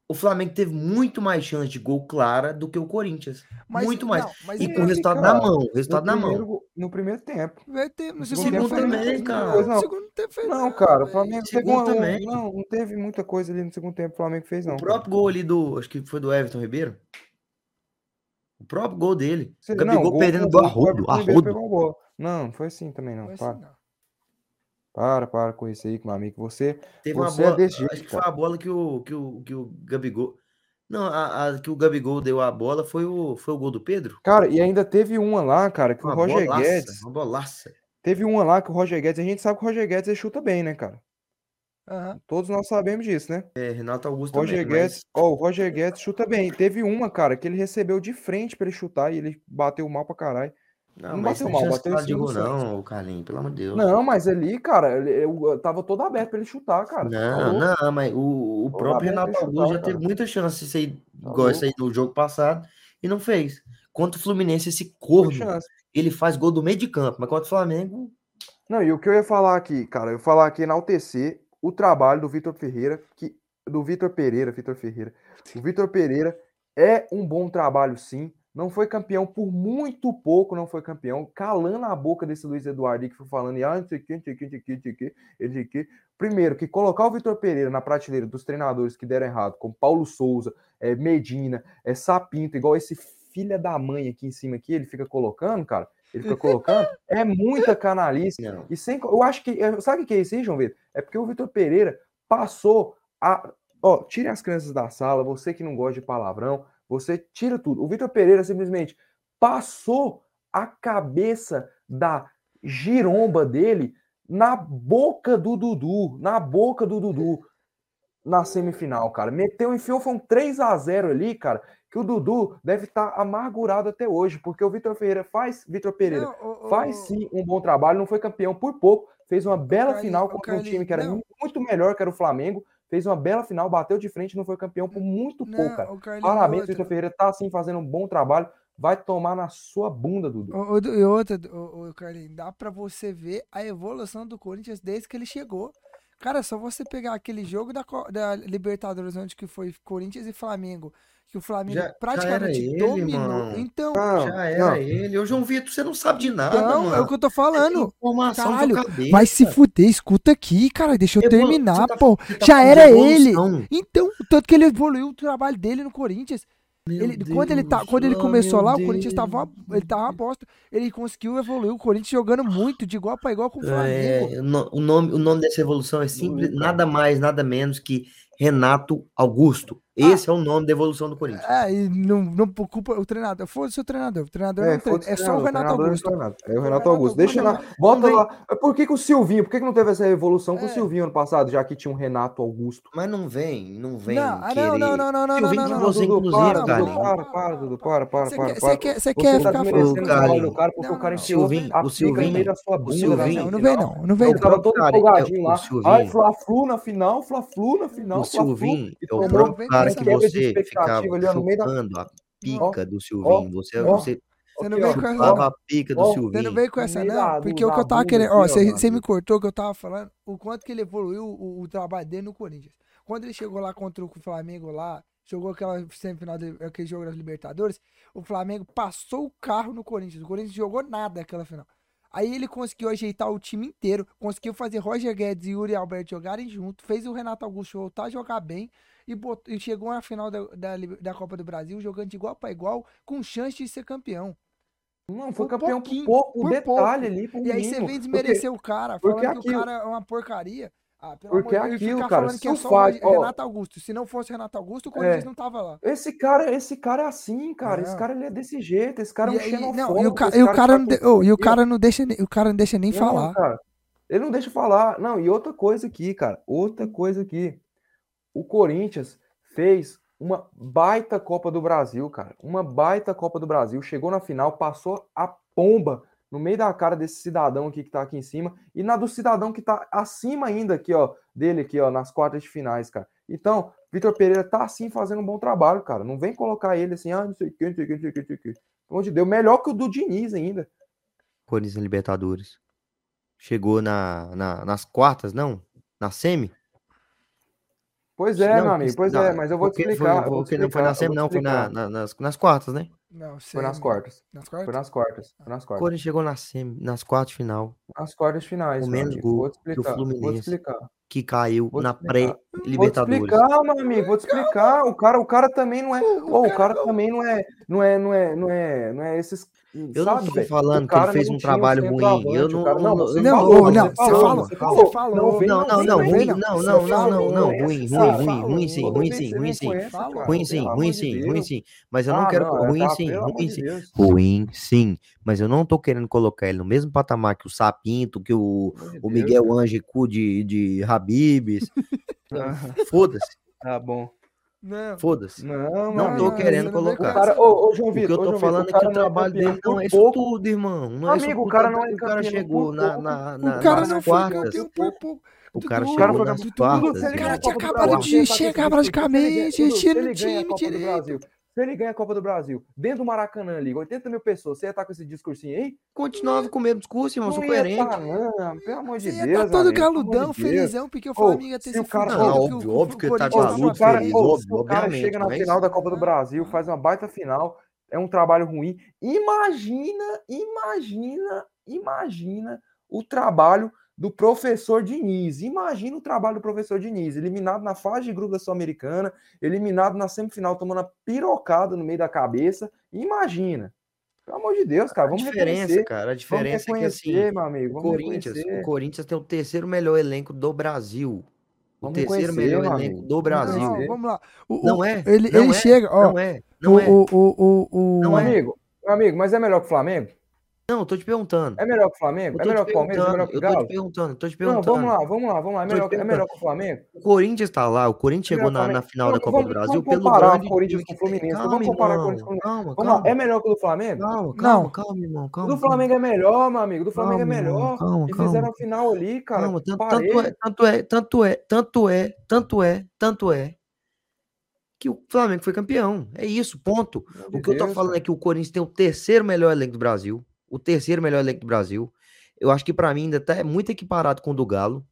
O Flamengo teve muito mais chance de gol clara do que o Corinthians. Mas- muito mais. não, mas E com o resultado cara, na mão. No Resultado na mão. primeiro, go- no primeiro tempo. Vai ter, no No segundo, segundo tempo também, cara. No Não. segundo tempo fez Não, cara, o. Flamengo teve Segundo uma, um- também. não, não teve muita coisa ali no segundo tempo. O Flamengo fez, não. O próprio gol ali do. Acho que foi do Everton Ribeiro. O próprio gol dele. Você- O Gabigol gol- perdendo gol do Arrodo. Arrodo. Não, não foi assim também, não. Foi assim, não. Para, para com isso aí, meu amigo. Você. Teve uma Você é bola. desse jeito, acho que foi a bola que o, que o, que o Gabigol. Não, a, a que o Gabigol deu a bola foi o, foi o gol do Pedro? Cara, e ainda teve uma lá, cara, que o Uma Roger bolaça, Guedes. Uma bolaça. Teve uma lá que o Roger Guedes. A gente sabe que o Roger Guedes ele chuta bem, né, cara? Aham. Todos nós sabemos disso, né? É, Renato Augusto Roger também, mas- Guedes, ó, o Roger Guedes chuta bem. Teve uma, cara, que ele recebeu de frente pra ele chutar e ele bateu mal pra caralho. Não, não mas bateu tem mal, chance bateu em cima não, Carlinhos, pelo amor de Deus. Não, mas ali, cara, eu, tava todo aberto pra ele chutar, cara. Tá Não, não, mas o, o próprio Renato Augusto já teve muita chance de sair Tá igual esse aí no jogo passado e não fez. Contra o Fluminense, esse corno, ele faz gol do meio de campo, mas contra o Flamengo, Não, e o que eu ia falar aqui, cara, eu ia falar aqui enaltecer o trabalho do Vitor Ferreira, que do Vitor Pereira, Vitor Ferreira. O Vitor Pereira é um bom trabalho, sim. Não foi campeão por muito pouco, não foi campeão. Calando a boca desse Luiz Eduardo que foi falando, e, ah, não sei o que, não sei o que, não sei o que, não sei o que. Primeiro, que colocar o Vitor Pereira na prateleira dos treinadores que deram errado, como Paulo Souza, é, Medina, é, Sapinto, igual esse filha da mãe aqui em cima aqui, ele fica colocando, cara. Ele fica colocando, é muita canalice. não. E sem, eu acho que. eu- Sabe o que é isso aí, João Vitor? É porque o Vitor Pereira passou a. Ó, tirem as crianças da sala, você que não gosta de palavrão, você tira tudo. O Vitor Pereira simplesmente passou a cabeça da giromba dele na boca do Dudu. Na boca do Dudu. Na semifinal, cara. Meteu, enfiou, foi um 3 a 0 ali, cara. Que o Dudu deve estar amargurado até hoje, porque o Vitor Pereira faz. Vitor Pereira Não, ô, faz sim um bom trabalho, não foi campeão por pouco, fez uma bela Carlinhos, final contra um time que era não. muito melhor, que era o Flamengo, fez uma bela final, bateu de frente, não foi campeão por muito pouco, não, cara. ô, Carlinhos, Parabéns. Vitor Ferreira, tá assim fazendo um bom trabalho, vai tomar na sua bunda, Dudu. E outra, ô, Carlinhos, dá pra você ver a evolução do Corinthians desde que ele chegou. Cara, só você pegar aquele jogo da, da Libertadores, onde que foi Corinthians e Flamengo, que o Flamengo Já- já praticamente ele, dominou. mano. Então, Não, Já era não. ele. Ô, João Vitor, você não sabe de nada, então mano. é o que eu tô falando. informação na Caralho. Vai se fuder, escuta aqui, cara, deixa eu Evolu- terminar, você tá- pô. tá Já era ele. Então, tanto que ele evoluiu o trabalho dele no Corinthians. Meu Ele, quando, ele tá, Deus, quando ele começou lá, o Corinthians Deus. tava, uma- ele tava uma bosta. Ele conseguiu evoluir o Corinthians jogando muito, de igual pra igual com o Flamengo. É, o no- o nome, o nome dessa evolução é simples, nada mais, nada menos que Renato Augusto. Esse é o nome da evolução do Corinthians. É, e não, não por culpa o treinador. Foda-se o treinador. O treinador É, não treina. foda-se É só o treinador, Renato treinador Augusto. não é Renato, É o O Renato Renato Augusto. Deixa lá. Bota não lá. Por que, que o Silvinho? Por que, que não teve essa evolução com o É. Silvinho ano passado, já que tinha um Renato Augusto? Mas não vem, não vem Não, ah, querer. não, não, não, não, não, Silvinho não, não, você, Dudu, inclusive, para, não, Dudu, Carlinhos. para, para, Dudu, para, para, Você para, você quer, você Você quer tá ficar falando. o do cara porque Não, o cara não, enfiou Silvinho, a o pica no meio Silvinho, da sua o bunda. Silvinho, Não, não vem não, não vem não. tava todo empolgadinho é o lá. Silvinho. Ai, Fla-Flu na final, Fla-Flu na final, O Fla-Flu. Silvinho E é o próprio com que você ficava meio da- chupando a pica do Silvinho. Você, ó, você Você não vem com essa. a pica do ó, Você não Silvinho. veio com essa, não, porque o que eu tava querendo. Ó, você me cortou que eu tava falando o quanto que ele evoluiu o, o trabalho dele no Corinthians. Quando ele chegou lá contra o Flamengo lá, jogou aquela semifinal, de, aquele jogo das Libertadores, o Flamengo passou o carro no Corinthians. O Corinthians jogou nada aquela final. Aí ele conseguiu ajeitar o time inteiro, conseguiu fazer Roger Guedes e Yuri Alberto jogarem junto, fez o Renato Augusto voltar a jogar bem e, botou- e chegou na final da, da, da Copa do Brasil jogando de igual para igual, com chance de ser campeão. Não, foi campeão por pouco, por detalhe pouco. ali, por E aí você mínimo. vem Porque- desmerecer o cara, porque falando que o aquilo- cara é uma porcaria. Ah, pelo Porque amor aquilo, cara, que é ó. Renato Augusto. Se não fosse Renato Augusto, o Corinthians É. não tava lá. Esse cara, esse cara é assim, cara. Esse cara ele é desse jeito. Esse cara é um xenofóbico. não, e o, ca- esse e o cara não, de- e o cara não deixa, o cara não deixa nem Não, falar. cara. Ele não deixa falar. Não, e outra coisa aqui, cara. Outra coisa aqui. O Corinthians fez uma baita Copa do Brasil, cara. Uma baita Copa do Brasil. Chegou na final, passou a pomba no meio da cara desse cidadão aqui que tá aqui em cima e na do cidadão que tá acima ainda aqui, ó, dele aqui, ó, nas quartas de finais, cara. Então, Vitor Pereira tá assim fazendo um bom trabalho, cara. Não vem colocar ele assim, ah, não sei o que, não sei o que, não sei o que, não sei o que. Pelo amor de Deus, melhor que o do Diniz ainda. Corinthians Libertadores. Chegou na, na- nas quartas, não? Na semi? Pois é, não, meu amigo, pois não, é, mas eu vou te explicar. Foi, vou te explicar, não foi na SEMI, não, foi na, na, nas, nas quartas, né? Não, sei, foi nas né? quartas. Nas quartas? Foi nas quartas. Foi nas quartas. Quando chegou na SEMI, nas quartas de final. Nas quartas finais. o menos gol vou te explicar, do Fluminense. Vou te explicar. Que caiu na pré-Libertadores. Vou te explicar, meu amigo, vou te explicar. O cara, o cara também não é. Oh, o cara também não é, não é, não é, não é, não é esses eu Sabe, não tô falando que ele fez um trabalho ruim. Eu não, cara, não, você não, falou, não, você falou, você você falou, não, não, não, não, ruim, não, não, não, não, não, ruim, ruim, ruim, ruim sim, ruim sim, ruim sim, ruim sim, ruim sim, ruim sim, mas eu não quero, ruim sim, ruim sim, ruim sim, mas eu não tô querendo colocar ele no mesmo patamar que o Sapinto, que o, Miguel Anjo cu de Habibes, foda-se. Tá bom. Não. Foda-se. Não, não tô não, querendo é colocar. Cara, ô, ô, João Vitor, o que eu tô falando Vitor, é que o trabalho é dele não é isso é tudo, irmão. Não é Amigo, o cara não é O cara chegou na, na, na, o cara não quartas. O cara chegou cara nas quartas. O cara tinha acabado de chegar praticamente, tinha o time, tira. Se ele ganha a Copa do Brasil, dentro do Maracanã ali, 80 mil pessoas, você ia estar com esse discursinho aí? Continuava com o mesmo discurso, irmão, sou coerente. Tá, pelo amor de você tá Deus. Tá todo amigo, galudão, de felizão, porque o Flamengo ia ter se esse cara, não, óbvio, o, óbvio que ele tá de maluco, o cara, feliz, óbvio, o cara chega na final da Copa do Brasil, faz uma baita final, é um trabalho ruim. Imagina, imagina, imagina o trabalho do professor Diniz. Imagina o trabalho do professor Diniz, eliminado na fase de grupo da Sul-Americana, eliminado na semifinal, tomando a pirocada no meio da cabeça. Imagina. Pelo amor de Deus, cara, vamos a diferença, cara, a diferença é que assim, meu amigo, o Corinthians, o Corinthians tem o terceiro melhor elenco do Brasil. O vamos terceiro melhor elenco do Brasil. Não, vamos lá. O, não é? Ele, não ele é, chega, ó. Não é. Não o, é. O, o, o, o, não é. amigo, é. amigo, mas é melhor que o Flamengo? Não, eu tô te perguntando. É melhor que o Flamengo? É melhor que o Palmeiras? É melhor que o Galo? Eu tô te perguntando, tô te perguntando. Não, vamos lá, vamos lá, vamos lá. É melhor, é melhor que o Flamengo? O Corinthians tá lá, o Corinthians é chegou na, na, final não, da Copa vamos, do Brasil vamos comparar o Corinthians com o Fluminense. Calma, vamos comparar o Corinthians com o Fluminense. Calma, calma. lá, é melhor que o do Flamengo? Calma, calma, calma, irmão. Calma, do Flamengo é melhor, meu amigo. Do Flamengo é melhor. Calma, Eles fizeram a final ali, cara. Calma, é, tanto é, tanto é, tanto é, tanto é, tanto é que o Flamengo foi campeão. É isso, ponto. O que eu tô falando é que o Corinthians tem o terceiro melhor elenco do Brasil o terceiro melhor elenco do Brasil. Eu acho que para mim ainda tá é muito equiparado com o do Galo.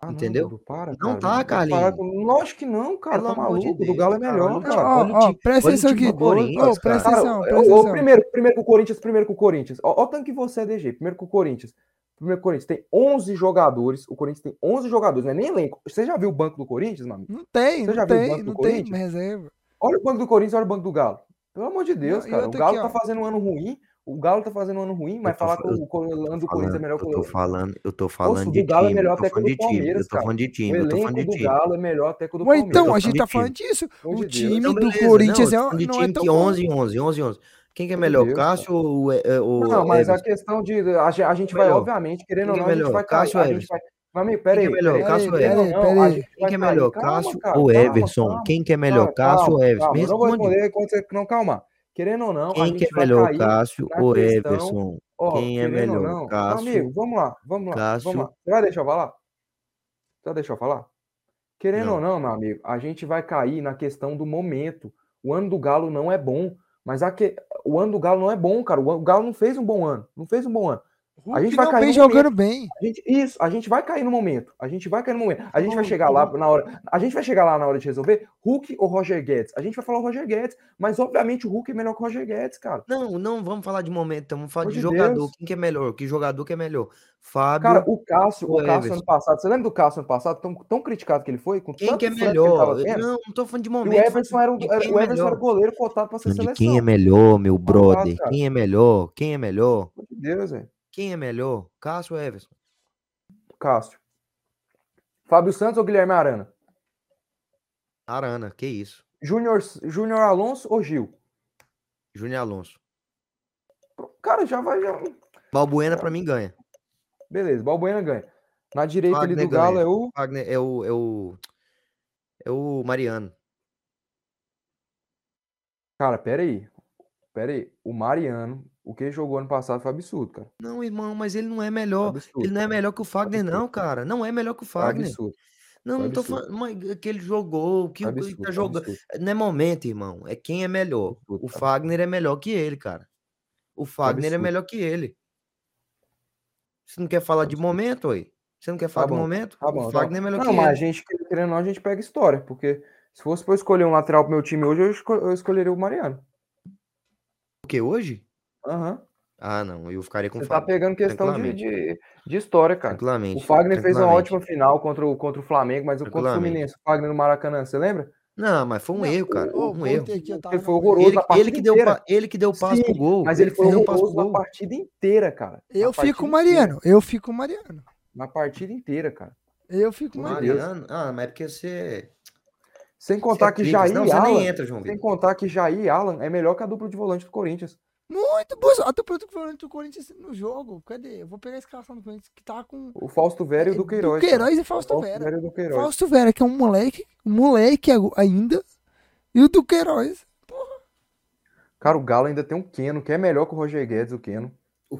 Ah, entendeu? Não, para, não tá, Carlinhos. Lógico que não, cara. Tá maluco, o do Galo é melhor, cara. cara. Ó, ó, presta atenção aqui. Corinthians, presta atenção, presta atenção. Primeiro, primeiro com o Corinthians, primeiro com o Corinthians. Ó, o tanto que você é DG. Primeiro com o Corinthians. Primeiro, o Corinthians tem 11 jogadores. O Corinthians tem 11 jogadores, não é nem elenco. Você já viu o banco do Corinthians, meu amigo? Não tem, Você já não viu tem, o banco não do tem Corinthians? reserva. Olha o banco do Corinthians, olha o banco do Galo. Pelo amor de Deus, não, cara. O Galo aqui, tá ó. fazendo um ano ruim. O Galo tá fazendo um ano ruim, mas falar que o Colando Corinthians é melhor que o Eu tô falando, eu tô falando de time, Eu tô falando de time, eu tô falando de time. O do Galo é melhor até que o do então, Palmeiras. Então, a gente tá falando disso. O time do Corinthians é não é tão 11, 11, 11, 11. Quem que é melhor, Deus, Cássio ou, ou Não, mas a questão de a, gente vai obviamente querendo ou não, a gente vai Cássio ou gente vai mas, amigo, peraí. Quem que é melhor, Cássio ou Everson? Quem que é melhor, Cássio ou Everson? Quem que é melhor, Cássio ou Everson? Não vou responder quando você não calma. Querendo ou não, quem é melhor, Cássio ou Everson? Ó, quem é melhor, não, Cássio? Amigo, vamos lá, vamos lá, Cássio... vamos lá. Você vai deixar eu falar? Você vai deixar eu falar? Querendo não. ou não, meu amigo, a gente vai cair na questão do momento. O ano do Galo não é bom, mas a que... o ano do Galo não é bom, cara. O Galo não fez um bom ano, não fez um bom ano. Hulk a gente vai cair vem jogando bem. A gente, isso, a gente vai cair no momento. A gente vai cair no momento. A gente vai chegar lá na hora. A gente vai chegar lá na hora de resolver Hulk ou Roger Guedes. A gente vai falar o Roger Guedes, mas obviamente o Hulk é melhor que o Roger Guedes, cara. Não, não vamos falar de momento, vamos falar de jogador. Quem que é melhor? Que jogador que é melhor? Fábio. Cara, o Cássio, o, Cássio ano passado. Você lembra do Cássio ano passado? Tão, tão criticado que ele foi? Com quem que é melhor? Que não, não tô falando de momento. E o Everson era, era, o é era goleiro cotado pra ser seleção. Quem é melhor, meu tá brother? Quem é melhor? Quem é melhor? Deus, velho. Quem é melhor, Cássio ou Everson? Cássio. Fábio Santos ou Guilherme Arana? Arana, que isso. Júnior, Junior Alonso ou Gil? Júnior Alonso. Cara, já vai. Já... Balbuena, para mim, ganha. Beleza, Balbuena ganha. Na direita Wagner ali do ganha. Galo é o... Wagner, é o. é o. É o Mariano. Cara, pera aí. Pera aí. O Mariano o que ele jogou ano passado foi absurdo, cara. Não, irmão, mas ele não é melhor. Absurdo, ele não é melhor que o Fagner, absurdo. não, cara. Não é melhor que o Fagner. Absurdo. Não, não tô falando. Mas que ele jogou, o que ele tá jogando. Não é momento, irmão. É quem é melhor. o Fagner é melhor que ele, cara. O Fagner é melhor que ele. Você não quer falar de momento aí? Você não quer tá falar tá, tá bom, de momento? Tá bom, o Fagner tá é melhor não, que ele. Não, mas a gente, querendo ou não, a gente pega história, porque se fosse pra eu escolher um lateral pro meu time hoje, eu, escolheria o Mariano. O que, hoje? Aham. Ah, não, eu ficaria com o Você tá Fagner. pegando questão de, tranquilamente. de, de história, cara. Tranquilamente. O Fagner fez uma tranquilamente. ótima final contra o, contra o Flamengo, mas o contra o Tranquilamente. Fluminense, o Fagner no Maracanã, você lembra? Não, mas foi um Não, erro, cara. ô, um voltei erro. aqui, eu tava Ele foi na- horroroso Ele, a partida ele que deu, inteira. pa- ele que deu o passe Sim, pro gol. Mas ele que foi deu o passe pro horroroso na gol. partida inteira, cara. Na Eu fico partida com o Mariano. Eu fico com o Mariano. inteira. Na partida inteira, cara. Eu fico com o O Mariano. Mariano. Ah, mas é porque você. Sem você contar é que. Jair Não, e você Alan. nem entra, João Sem Vitor. contar que Jair e Alan é melhor que a dupla de volante do Corinthians. Muito bom. Até o falando do Corinthians no jogo. Cadê? Eu vou pegar a escalação do Corinthians que tá com. O Fausto Vera e o do Queiroz. Do cara. Queiroz e Fausto Fausto Vera. Vera o do Queiroz. Fausto Vera, que é um moleque. Um moleque ainda. E o do Queiroz. Cara, o Galo ainda tem um Keno, que é melhor que o Roger Guedes, o Keno. O-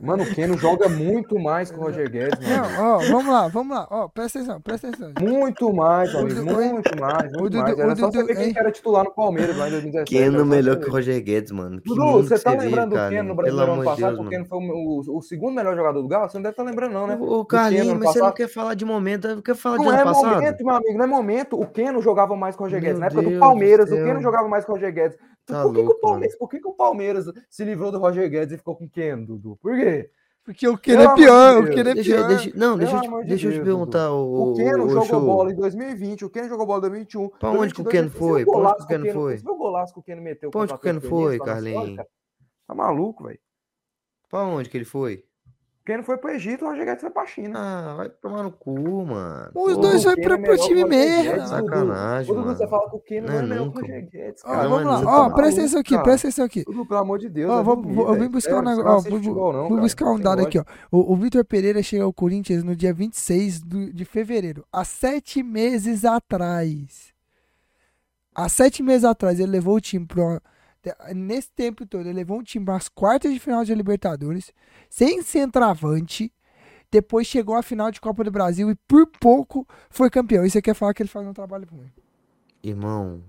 Mano, o Keno joga muito mais que o Roger Guedes, mano. Não, ó, vamos lá, vamos lá. Ó, presta atenção, presta atenção. Muito mais, meu O amigo. Dudu- Muito mais, o muito Dudu- mais. Era o só você Dudu- ver quem hein? que era titular no Palmeiras lá em 2017. Keno melhor que o. Roger Guedes, mano. Que Dudu, você tá lembrando do. Keno no amor ano passado? Deus, o mano. Keno foi o, o- o segundo melhor jogador do Galo? Você não deve estar lembrando, não, né? Ô, Do Carlinhos, mas você não quer falar de momento, não quer falar de Não ano é passado? momento, meu amigo, não é momento. O Keno jogava mais que o Roger Meu Guedes. Na época Deus do Palmeiras, o. Keno jogava mais que o Roger Guedes. Tá por, que, que, o louco, Palmeiras, por que, que o Palmeiras se livrou do Roger Guedes e ficou com o Keno, Dudu? Por quê? Porque o Keno é amor de pior, o. Keno é Deixa, pior. deixa, não, deixa eu te, amor de deixa eu te perguntar, o, O Keno o, jogou show. bola em 2020, o Keno jogou bola em 2021. Pra onde que o 2022, Keno foi? Pra onde que o Keno foi? Você viu o golaço que o Keno meteu Pra onde que o Keno foi, Carlinhos? Tá maluco, velho. Pra onde que ele foi? O Keno foi pro Egito, o Roger Guedes foi pra China. Ah, vai tomar no cu, mano. Os Pô, dois vai pra, é pro time o Roger merda. Guedes, Dudu. Sacanagem, Dudu, mano. você fala que o Keno não Não é é melhor que o. Roger Guedes, cara. Não, vamos é lá, ó, mano. presta atenção aqui, Cara. presta atenção aqui. Dudu, pelo amor de Deus. Ó, vou, vou, eu vim buscar um negócio. não vou, não, buscar um dado aqui, ó. O, o Vitor Pereira chega ao Corinthians no dia 26 do- de fevereiro, há sete meses atrás. Há sete meses atrás, ele levou o time para. Nesse tempo todo, ele levou um time para as quartas de final de Libertadores, sem centroavante. Depois chegou à final de Copa do Brasil e por pouco foi campeão. E você quer falar que ele faz um trabalho ruim? Irmão,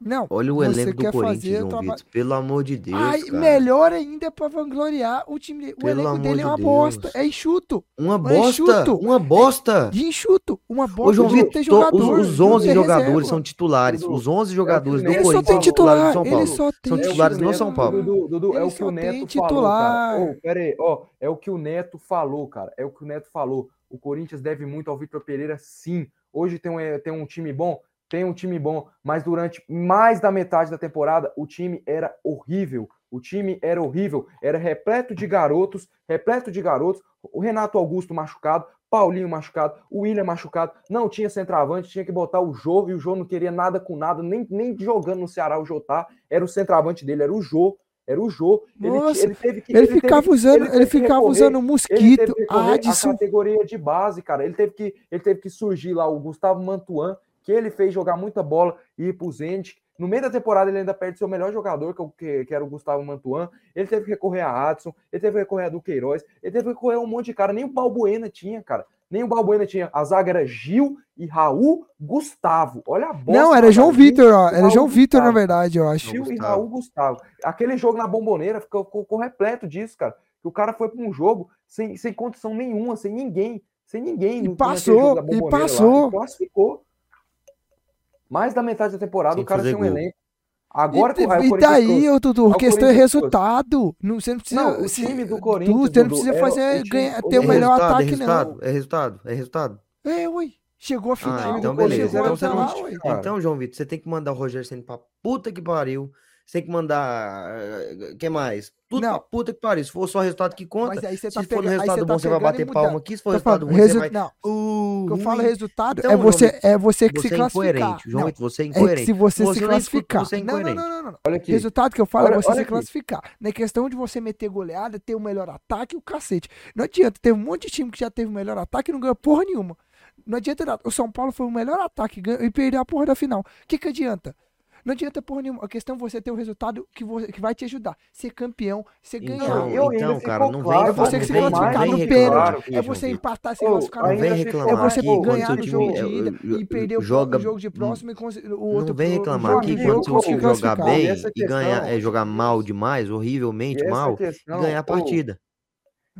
Não. olha o elenco do Corinthians, João traba- Vitor. Pelo amor de Deus, Ai, cara. melhor ainda pra vangloriar o time dele. O Pelo elenco dele é de uma Deus. bosta. É enxuto. Uma Mas bosta, chuto. uma bosta. De enxuto. Uma Ô, bosta João de Vitor, jogador. os, os não 11 ter jogadores reserva. são titulares. Os 11 jogadores do Ele Ele só Corinthians tem são titulares do titular. São Ele Paulo. só tem São titulares no São Paulo. Dudu, Dudu, é Ele o que só o Neto tem falou, titular. cara. Ô, pera aí, ó, é o que o Neto falou, cara. É o que o Neto falou. O Corinthians deve muito ao Vitor Pereira, sim. Hoje tem um, tem um time bom? Tem um time bom, mas durante mais da metade da temporada, o time era horrível. O time era horrível, era repleto de garotos, repleto de garotos. O Renato Augusto machucado, Paulinho machucado, o William machucado, não tinha centroavante, tinha que botar o Jô, e o Jô não queria nada com nada, nem, nem jogando no Ceará o Jô tá, era o centroavante dele, era o Jô, era o Jô. Ele, Nossa, ele teve que, Ele teve ficava que- usando, teve ele ficava recorrer- usando ele teve mosquito, Adson. categoria de base, cara. Ele teve que, ele teve que surgir lá o Gustavo Mantuan, que ele fez jogar muita bola e ir pro Zenit. No meio da temporada ele ainda perde seu melhor jogador, que, é o- que, que era o Gustavo Mantuan. Ele teve que recorrer a Adson, ele teve que recorrer a Duqueiroz, ele teve que recorrer a um monte de cara. Nem o Balbuena tinha, cara. Nem o Balbuena tinha. A zaga era Gil e Raul Gustavo. Olha a bosta. Não, era João Vitor, ó. Era Raul João Vitor, na verdade, eu acho. Gil e. Raul Gustavo. Aquele jogo na bomboneira ficou, ficou, ficou repleto disso, cara. Que o cara foi para um jogo sem, sem condição nenhuma, sem ninguém. Sem ninguém. E passou, jogo da e Bomboneira lá, passou. e classificou. Mais da metade da temporada Sem o cara tinha um gol. elenco. Agora e, aí o e daí, ô, Dudu, Aí a questão é resultado. Não, você não precisa. Não, o time do Dudu, Corinthians, Você não Dudu, precisa era fazer, time- ganhar, ter o time- melhor resultado, ataque, é não. resultado, é resultado, é resultado. É, ui. Chegou a final. Ah, então do beleza. Então, não... lá, cara. então, João Vitor, você tem que mandar o Rogério Senna pra puta que pariu. Você tem que mandar. O que mais? Tudo Não. pra puta que pariu. Se for só o resultado que conta. Mas aí você tá se for no pegando- aí resultado você tá bom, você vai bater palma aqui. Se for resultado falando, ruim, resu- você vai. Não, Uh, o que eu falo ruim. resultado Então, é João você, é você que Você se é classificar. incoerente. João Não, Vitor, você é é incoerente. se você, Você se classificar. você é não, não, não, não, não. Olha aqui. Resultado que eu falo é Olha- você olha se aqui. classificar. Na questão de você meter goleada, ter o melhor ataque e o cacete. Não adianta, teve um monte de time que já teve o melhor ataque e não ganhou porra nenhuma. Não adianta nada. O São Paulo foi o melhor ataque ganhou- e perdeu a porra da final. O que, que adianta? Não adianta porra nenhuma. A questão é você ter o resultado que, você, que vai te ajudar. Ser campeão, ser Então, ganhar. eu ainda então, cara, não claro, vem É você que se não vem- classificar no pênalti. É você empatar, se classificar no Não vem ainda pênalti. É você ganhar no jogo de eh, ida e perder o jogo de próximo e o outro Não vem reclamar aqui quando time jogar bem E essa ganhar, questão- é, jogar mal demais, horrivelmente essa mal, e ganhar a partida.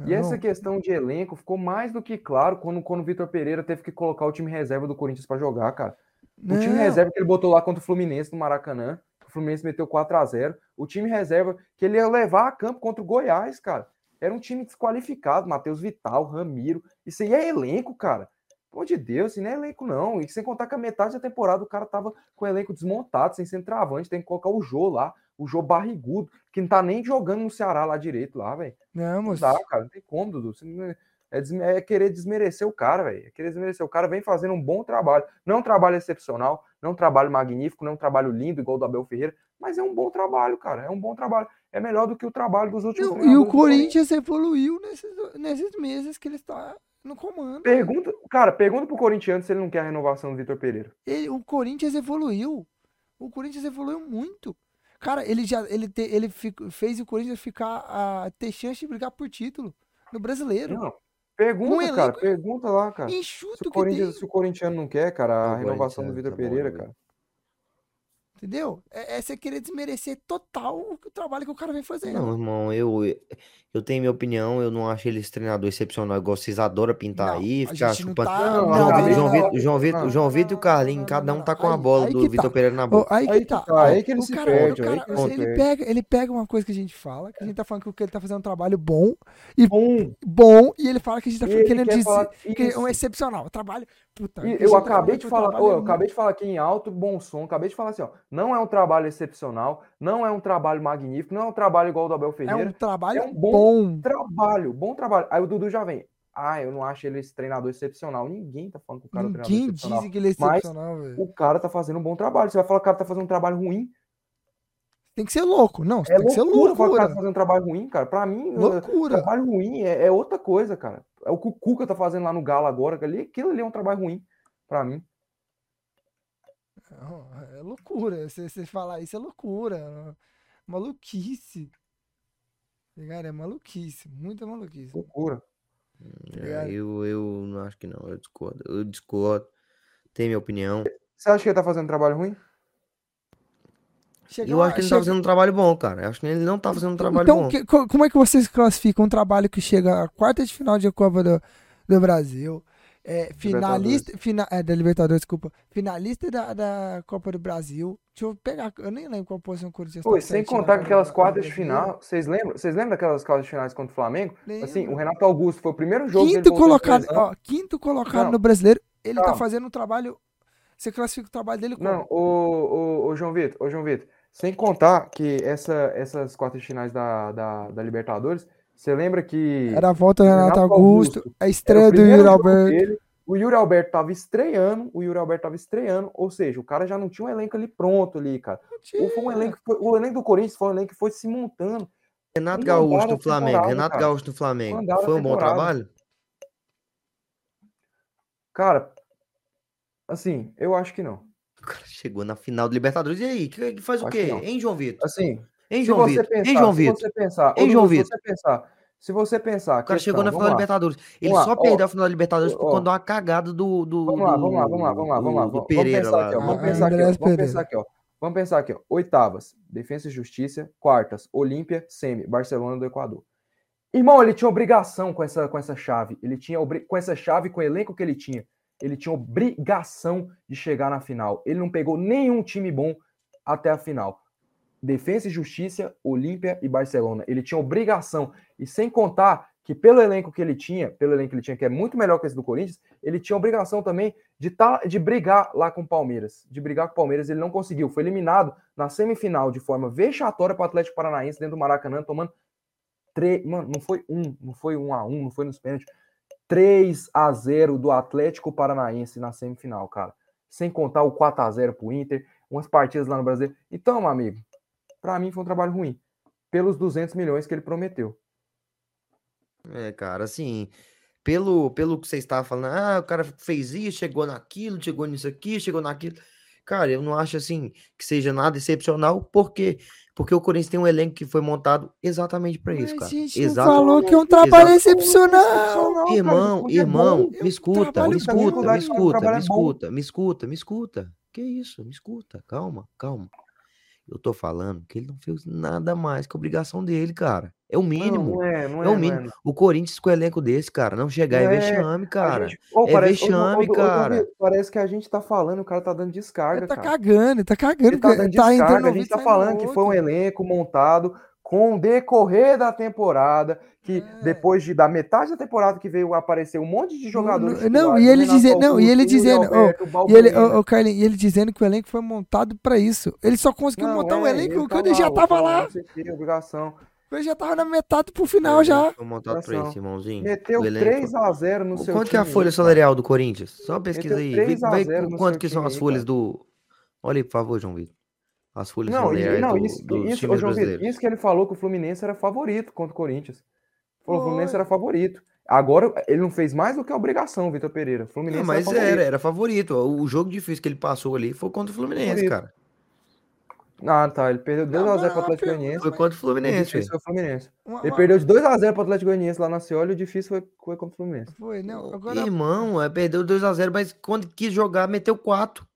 E essa Não. questão de elenco ficou mais do que claro quando, quando o Vitor Pereira teve que colocar o time reserva do Corinthians pra jogar, cara. O time Não. reserva que ele botou lá contra o Fluminense no Maracanã, o Fluminense meteu 4 a 0 O time reserva que ele ia levar a campo contra o Goiás, cara. Era um time desqualificado, Matheus Vital, Ramiro. Isso aí é elenco, cara. Pelo amor de Deus, isso não é elenco, não. E sem contar que a metade da temporada o cara tava com o elenco desmontado, sem centroavante. Tem que colocar o Jô lá, o Jô barrigudo, que não tá nem jogando no Ceará lá direito, lá, velho. Não, Não moço. dá, cara. Não tem como, Dudu. Você não é, é querer desmerecer o cara, velho. É querer desmerecer. O cara vem fazendo um bom trabalho. Não é um trabalho excepcional, não é um trabalho magnífico, não é um trabalho lindo, igual o do Abel Ferreira, mas é um bom trabalho, cara. É um bom trabalho. É melhor do que o trabalho dos últimos Não, e o Corinthians. Corinthians evoluiu nesses, nesses meses que ele está no comando. Pergunta, cara, pergunta pro corintiano se ele não quer a renovação do Vitor Pereira. Ele- o Corinthians evoluiu. O Corinthians evoluiu muito. Cara, ele já ele, te- ele fico- fez o Corinthians ficar a ter chance de brigar por título no brasileiro. Não. Pergunta, Um cara. elenco Pergunta lá, cara. Se Enxuto o, que Corinthians, tem, se o corintiano não quer, cara, a O renovação do Vitor tá bom, Pereira, né, cara. Entendeu? É, é você querer desmerecer total o, o trabalho que o cara vem fazendo. Não, irmão, eu, eu tenho minha opinião, eu não acho ele esse treinador excepcional, igual vocês adoram pintar Não, aí, ficar chupando. tá- Não, não, João, não, Vitor, João, Vitor, João, Vitor, e o não, Carlinhos, não, cada um tá com a bola aí do que Vitor tá. Pereira na boca. aí que Aí que tá. tá, aí que ele o se cara, perde, o aí cara, que ele pega, ele pega uma coisa que a gente fala, que a gente tá falando que ele tá fazendo um trabalho bom e Bom, bom, e ele fala que a gente tá ele querendo quer dizer que é um excepcional. Trabalho, puta. Gente eu tá acabei de falar, é eu acabei de falar aqui em alto bom som, acabei de falar assim, ó, não é um trabalho excepcional, não é um trabalho magnífico, não é um trabalho igual o do Abel É Ferreira, um trabalho é um bom bom. trabalho, bom trabalho. Aí o Dudu já vem, ah, eu não acho ele esse treinador excepcional. Ninguém tá falando que o cara é Ninguém treinador excepcional. diz que ele é excepcional, velho. O cara tá fazendo um bom trabalho. Você vai falar que o cara tá fazendo um trabalho ruim? Tem que ser louco. Não, É tem que ser que o cara tá fazendo um trabalho ruim, cara. Pra mim, Loucura. trabalho ruim é, é outra coisa, cara. É o que o Cuca tá fazendo lá no Galo agora, ali, aquilo ali é um trabalho ruim pra mim. É loucura. Você, você falar isso é loucura. Maluquice. Tá ligado? É maluquice. Muita maluquice. Loucura. tá É, eu, eu não acho que não, eu discordo. Eu discordo, tenho minha opinião. Você acha que ele tá fazendo um trabalho ruim? Chega Eu lá- acho que ele chega- tá fazendo um trabalho bom, cara. Eu acho que ele não tá fazendo um trabalho Então, bom. co- como é que vocês classificam um trabalho que chega à quarta de final de Copa do, do Brasil? É, finalista fina, é, da Libertadores, desculpa. Finalista da, da Copa do Brasil. Deixa eu pegar. Eu nem lembro qual posição o Corinthians Pô, tá e sem contar que aquelas quartas de final, vocês lembram? Vocês lembram daquelas quartas de finais contra o Flamengo? Assim, o Renato Augusto foi o primeiro jogo Quinto colocado, ó, quinto colocado Não. no brasileiro. Ele tá fazendo um trabalho. Você classifica o trabalho dele como? Não, o, o, o João Vitor, o João Vitor, sem contar que essa, essas quartas de finais da, da, da Libertadores, você lembra que Era a volta do Renato, Renato Augusto, Augusto, a o estreia do Yuri Alberto. dele, o Yuri Alberto tava estreando, o Yuri Alberto tava estreando, ou seja, o cara já não tinha um elenco ali pronto ali, cara. Ou foi um elenco, foi- o elenco do Corinthians foi um elenco que foi se montando. Renato Gaúcho do Flamengo, Renato cara. Gaúcho do Flamengo. Foi um bom trabalho? Cara, assim, eu acho que não. O cara chegou na final do Libertadores. E aí, que, que faz o Acho que quê? Hein, João Vitor? Assim, Hein, se João você Vitor? pensar, Hein, João se Vitor? você pensar, Hein, João Dudu, se Vitor? você pensar, se você pensar, O cara chegou na final da. Libertadores. Ele só ó, perdeu a final da Libertadores por conta de uma cagada do. do Vamos lá, vamos lá, vamos lá, vamos lá, vamos lá. Vamos Pereira pensar lá. aqui, ó. Vamos Ah, pensar aqui, Vamos pensar aqui, ó. Vamos pensar aqui, ó. Oitavas, Defesa e Justiça. Quartas, Olímpia, Semi, Barcelona do Equador. Irmão, ele tinha obrigação com essa, com essa chave. Ele tinha com essa chave, com o elenco que ele tinha. Ele tinha obrigação de chegar na final. Ele não pegou nenhum time bom até a final. Defesa e Justiça, Olímpia e Barcelona. Ele tinha obrigação. E sem contar que pelo elenco que ele tinha, pelo elenco que ele tinha, que é muito melhor que esse do Corinthians, ele tinha obrigação também de, tá, de brigar lá com o Palmeiras. De brigar com o Palmeiras, ele não conseguiu. Foi eliminado na semifinal de forma vexatória para o Atlético Paranaense dentro do Maracanã, tomando três. Mano, não foi um, não foi um a um, não foi nos pênaltis. 3 a 0 do Atlético Paranaense na semifinal, cara. Sem contar o 4 a 0 pro Inter, umas partidas lá no Brasil. Então, meu amigo, para mim foi um trabalho ruim. Pelos 200 milhões que ele prometeu. É, cara, assim, pelo, pelo que você estava falando, ah, o cara fez isso, chegou naquilo, chegou nisso aqui, chegou naquilo. Cara, eu não acho assim que seja nada excepcional, por quê? Porque o Corinthians tem um elenco que foi montado exatamente para isso, cara. Exatamente. falou que é um trabalho Exato. excepcional. Irmão, irmão, É um me escuta, me escuta, me escuta, me é bom. escuta, me escuta, me escuta. Que isso? Me escuta. Calma, calma. Eu tô falando que ele não fez nada mais que a obrigação dele, cara. É o Não, mínimo. não é, não É é, o não mínimo. é. não. O Corinthians com o elenco desse, cara, não chegar é É, vexame, cara. gente, ô, É parece, vexame, cara. Parece que a gente tá falando, o cara tá dando Ele descarga, tá cara. cagando, ele tá cagando, Ele tá dando tá entrando descarga, a gente tá falando que foi um elenco montado com o decorrer da temporada, que É. depois de, da metade da temporada que veio aparecer um monte de jogadores não, não, e o ele dizendo, não, e ele o dizendo, Alberto, o E ele, ô, ô, Carlinhos, e ele dizendo que o elenco foi montado pra isso. Ele só conseguiu Não, montar um é, elenco ele quando ele já tava lá. o quê, obrigação. Ele já tava na metade pro O final já. foi montado pra isso, irmãozinho. Meteu O elenco 3 foi- a 0 no seu Quanto que é a time, folha né, salarial do Corinthians? Só pesquisa Meteu aí. 3 Vê, a vê 0 no quanto que são time as folhas cara. do. Olha aí, por favor, João Vitor. As folhas Não, e- não do- isso, dos isso, João Vitor, isso que ele falou que o Fluminense era favorito contra o Corinthians. Falou que o Fluminense era favorito. Agora, ele não fez mais do que a obrigação, Vitor Pereira. O Fluminense Não, mas favorito. era, era favorito. O jogo difícil que ele passou ali foi contra o Fluminense, Favorito. cara. Ah, tá. Ele perdeu 2x0 mas pro a Atlético Goianiense. Foi contra o O Fluminense, foi o Fluminense. Uma- Ele uma- perdeu de 2x0 pro Atlético Goianiense lá na Cioli e o difícil foi, foi contra o Fluminense. Foi, não. Agora, Irmão, é, perdeu 2x0, mas quando quis jogar, meteu 4.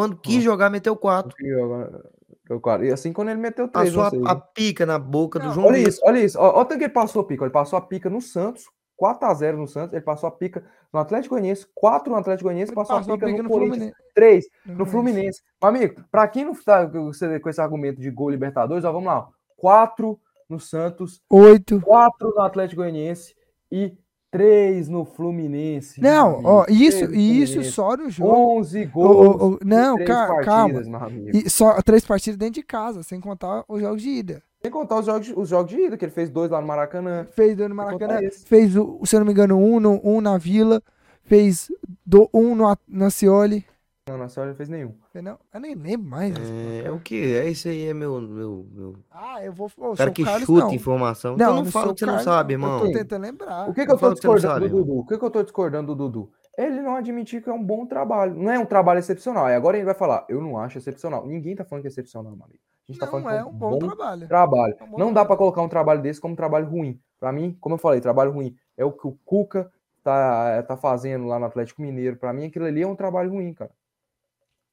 Quando quis jogar, meteu 4. E E assim quando ele meteu 3, Passou a, a pica na boca do Não, João Olha Vitor. isso, olha isso. Olha o tanto que ele passou a pica. Ele passou a pica no Santos, 4x0 no Santos. Ele passou a pica no Atlético Goianiense, 4 no Atlético Goianiense, passou, passou a pica, no, Fluminense. Corinthians, 3 No no Fluminense. Amigo, pra quem não tá com esse argumento de gol Libertadores, ó, vamos lá. 4 no Santos, Oito. 4 no Atlético Goianiense e 3 no Fluminense. Não, ó, isso, Três e isso só no jogo. 11 Ô, gols. não, três ca- partidas, calma. E só três partidas dentro de casa, sem contar os jogos de ida. Sem contar os jogos, os jogos de ida, que ele fez dois lá no Maracanã. Fez dois no Maracanã, fez, se eu não me engano, um, no, um na Vila, fez do, um no, A- no Acioli. Não, na Cioli não fez nenhum. Não, eu nem lembro mais. É, é o que? É isso aí, é meu. meu, meu... Ah, eu vou. Ô, O cara que Carlos, chuta não. informação. Não, então não não fala que você não Carlos, sabe, não. irmão. Eu tô tentando lembrar. O que, que eu tô discordando sabe, do. Dudu? O que, que eu tô discordando do Dudu? Ele não admitir que é um bom trabalho. Não é um trabalho excepcional. Aí agora ele vai falar, eu não acho excepcional. Ninguém tá falando que é excepcional, meu amigo. A gente tá Não, falando que é um bom trabalho. trabalho. É um bom Não dá pra colocar um trabalho desse como um trabalho ruim. Pra mim, como eu falei, trabalho ruim é o que o Cuca tá, tá fazendo lá no Atlético Mineiro. Pra mim, aquilo ali é um trabalho ruim, cara.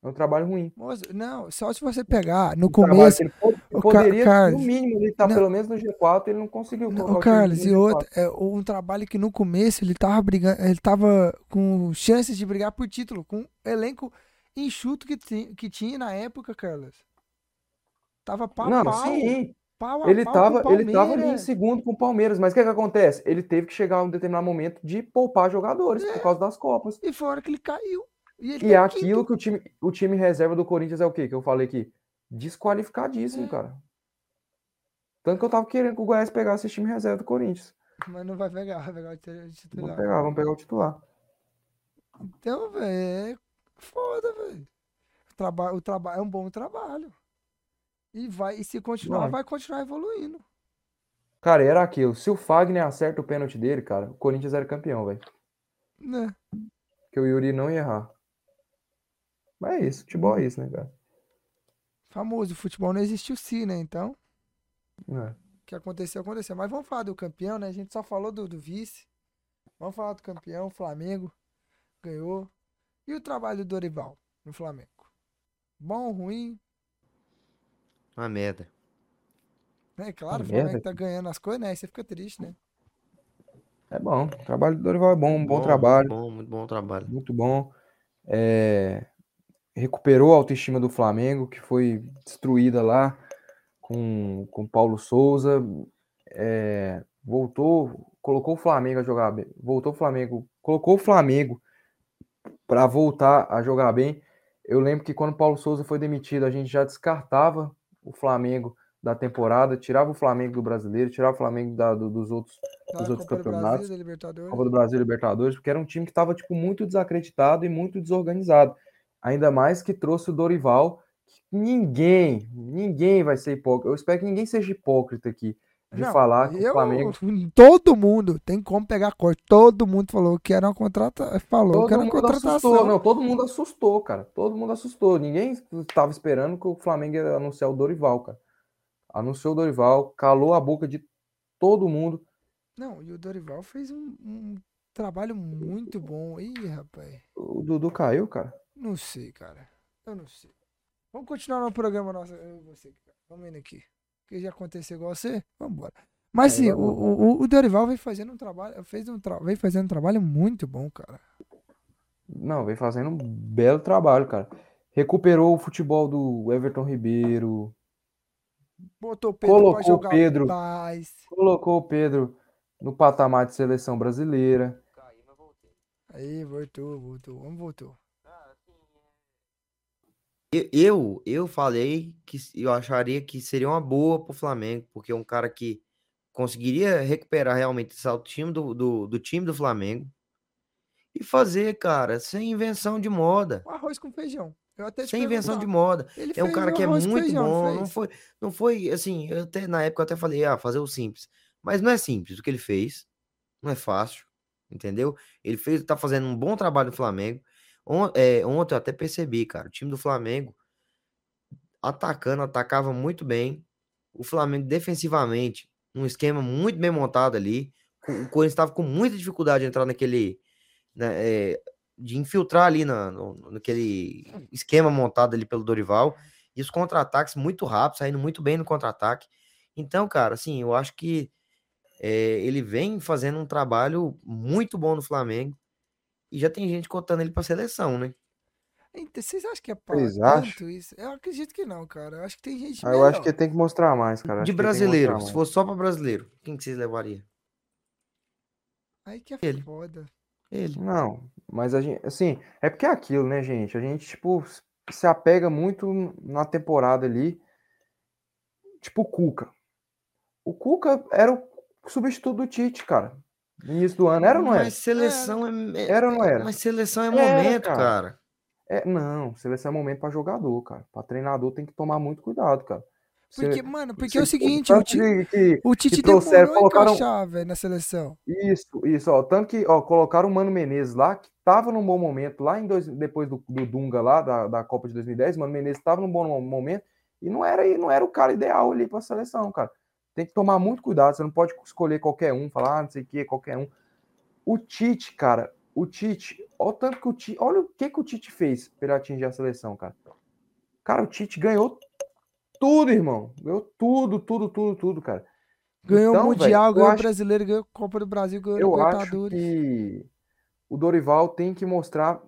É um trabalho ruim. Moço, não, só se você pegar no Um começo. ele po- Ô, Ca- poderia, Carlos, no mínimo, ele tá não. pelo menos no G4, ele não conseguiu Não, o Carlos, e G4. outra, é um trabalho que no começo ele tava brigando, ele tava com chances de brigar por título, com o elenco enxuto que, que tinha na época, Carlos. Tava pau a Não, pau, sim, pau a Ele pau tava, com o ele tava ali em segundo com o Palmeiras, mas o que, que acontece? Ele teve que chegar a um determinado momento de poupar jogadores por causa das Copas. E foi a hora que ele caiu. E, E é aquilo quinto. que o time, o time reserva do Corinthians é o quê? Que eu falei aqui? Desqualificadíssimo, É. cara. Tanto que eu tava querendo que o Goiás pegasse esse time reserva do Corinthians. Mas não vai pegar, vai pegar o titular. Vamos pegar, vamos pegar o titular. Então, velho, é foda, velho. O trabalho, o trabalho é um bom trabalho. E vai, e se continuar, Vai. vai continuar evoluindo. Cara, era aquilo. Se o Fagner acerta o pênalti dele, cara, o Corinthians era campeão, velho. Né? Porque o Yuri não ia errar. Mas é isso, futebol é isso, né, cara? Famoso, futebol não existiu sim, né? Então, É. o que aconteceu, aconteceu. Mas vamos falar do campeão, né? A gente só falou do, do vice. Vamos falar do campeão, Flamengo. Ganhou. E o trabalho do Dorival no Flamengo? Bom, ruim? Uma merda. É claro, o Flamengo merda. tá ganhando as coisas, né? Aí você fica triste, né? É bom. O trabalho do Dorival é bom, um bom, muito trabalho. Bom, muito bom trabalho. Muito bom. É, recuperou a autoestima do Flamengo, que foi destruída lá com com Paulo Souza. É, voltou, colocou o Flamengo a jogar bem. Voltou o Flamengo, colocou o Flamengo para voltar a jogar bem. Eu lembro que quando Paulo Souza foi demitido, a gente já descartava o Flamengo da temporada, tirava o Flamengo do brasileiro, tirava o Flamengo da- do- dos outros Da Os outros Copa do campeonatos. Brasil, da Libertadores. Copa do Brasil Libertadores, porque era um time que estava tipo, muito desacreditado e muito desorganizado. Ainda mais que trouxe o Dorival. Ninguém, ninguém vai ser hipócrita. Eu espero que ninguém seja hipócrita aqui de Não, falar que eu- o Flamengo. Todo mundo tem como pegar corte. Todo mundo falou que era uma contrata, falou Todo que era uma contratação. assustou, não, todo mundo assustou, cara. Todo mundo assustou. Ninguém estava esperando que o Flamengo ia anunciar o Dorival, cara. Anunciou o Dorival, calou a boca de todo mundo. Não, e o Dorival fez um, um trabalho muito bom. Ih, rapaz. O Dudu caiu, cara. Não sei, cara. Eu não sei. Vamos continuar no programa nosso. Eu você, cara. Vamos indo aqui. que já aconteceu igual você, vambora. Mas É, sim, vamos o, o, o Dorival vem fazendo um trabalho, fez um tra... vem fazendo um trabalho muito bom, cara. Não, vem fazendo um belo trabalho, cara. Recuperou o futebol do Everton Ribeiro, Botou o Pedro Colocou o Pedro. colocou o Pedro no patamar de seleção brasileira. Aí, voltou, voltou, vamos voltou. Eu, eu, eu falei que eu acharia que seria uma boa pro Flamengo, porque é um cara que conseguiria recuperar realmente esse autoestima do, do, do time do Flamengo e fazer, cara, sem invenção de moda. Um arroz com feijão. Sem invenção de perguntar. moda. Ele É um cara o que é muito feijão, bom. Não foi, não foi assim. Eu até, na época eu até falei, ah, fazer o simples. Mas não é simples o que ele fez. Não é fácil. Entendeu? Ele fez, tá fazendo um bom trabalho no Flamengo. É, ontem eu até percebi, cara. O time do Flamengo atacando, atacava muito bem. O Flamengo defensivamente, um esquema muito bem montado ali. O o Corinthians estava com muita dificuldade de entrar naquele. né, é, de infiltrar ali na, no, naquele esquema montado ali pelo Dorival. E os contra-ataques muito rápidos, saindo muito bem no contra-ataque. Então, cara, assim, eu acho que é, ele vem fazendo um trabalho muito bom no Flamengo. E já tem gente cotando ele pra seleção, né? Então, vocês acham que é Vocês tanto isso? Eu acredito que não, cara. Eu acho que tem gente Ah, eu acho que tem que mostrar mais, cara. De brasileiro, se fosse só pra brasileiro, quem que vocês levariam? Aí que é Ele. foda. Ele. Não, mas a gente, assim, é porque é aquilo, né, gente? A gente, tipo, se apega muito na temporada ali. Tipo, o Cuca. O Cuca era o substituto do Tite, cara. No início do ano. Era ou não era? Mas seleção é, é- Era ou não era? Mas seleção é Era, momento, cara. cara. É, não, seleção é momento pra jogador, cara. Pra treinador tem que tomar muito cuidado, cara. Você- Porque, mano, porque você- é o seguinte, o, tanto Ti- que- que- o Tite trouxeram, demorou a colocaram- encaixar, velho, na seleção. Isso, isso, ó. Tanto que, ó, colocaram o Mano Menezes lá, que tava num bom momento, lá em dois, depois do, do Dunga lá, da, da Copa de 2010, o Mano Menezes tava num bom momento, e não era, e não era o cara ideal ali pra seleção, cara. Tem que tomar muito cuidado, você não pode escolher qualquer um, falar, ah, não sei o que, qualquer um. O Tite, cara, o Tite, olha o tanto que o Tite, olha o que que o Tite fez pra ele atingir a seleção, cara. Cara, o Tite ganhou tudo, irmão. Ganhou tudo, tudo, tudo, tudo, cara. Ganhou Então, o Mundial, eu ganhou o acho- Brasileiro, ganhou a Copa do Brasil, ganhou eu o acho Libertadores. que o Dorival tem que mostrar,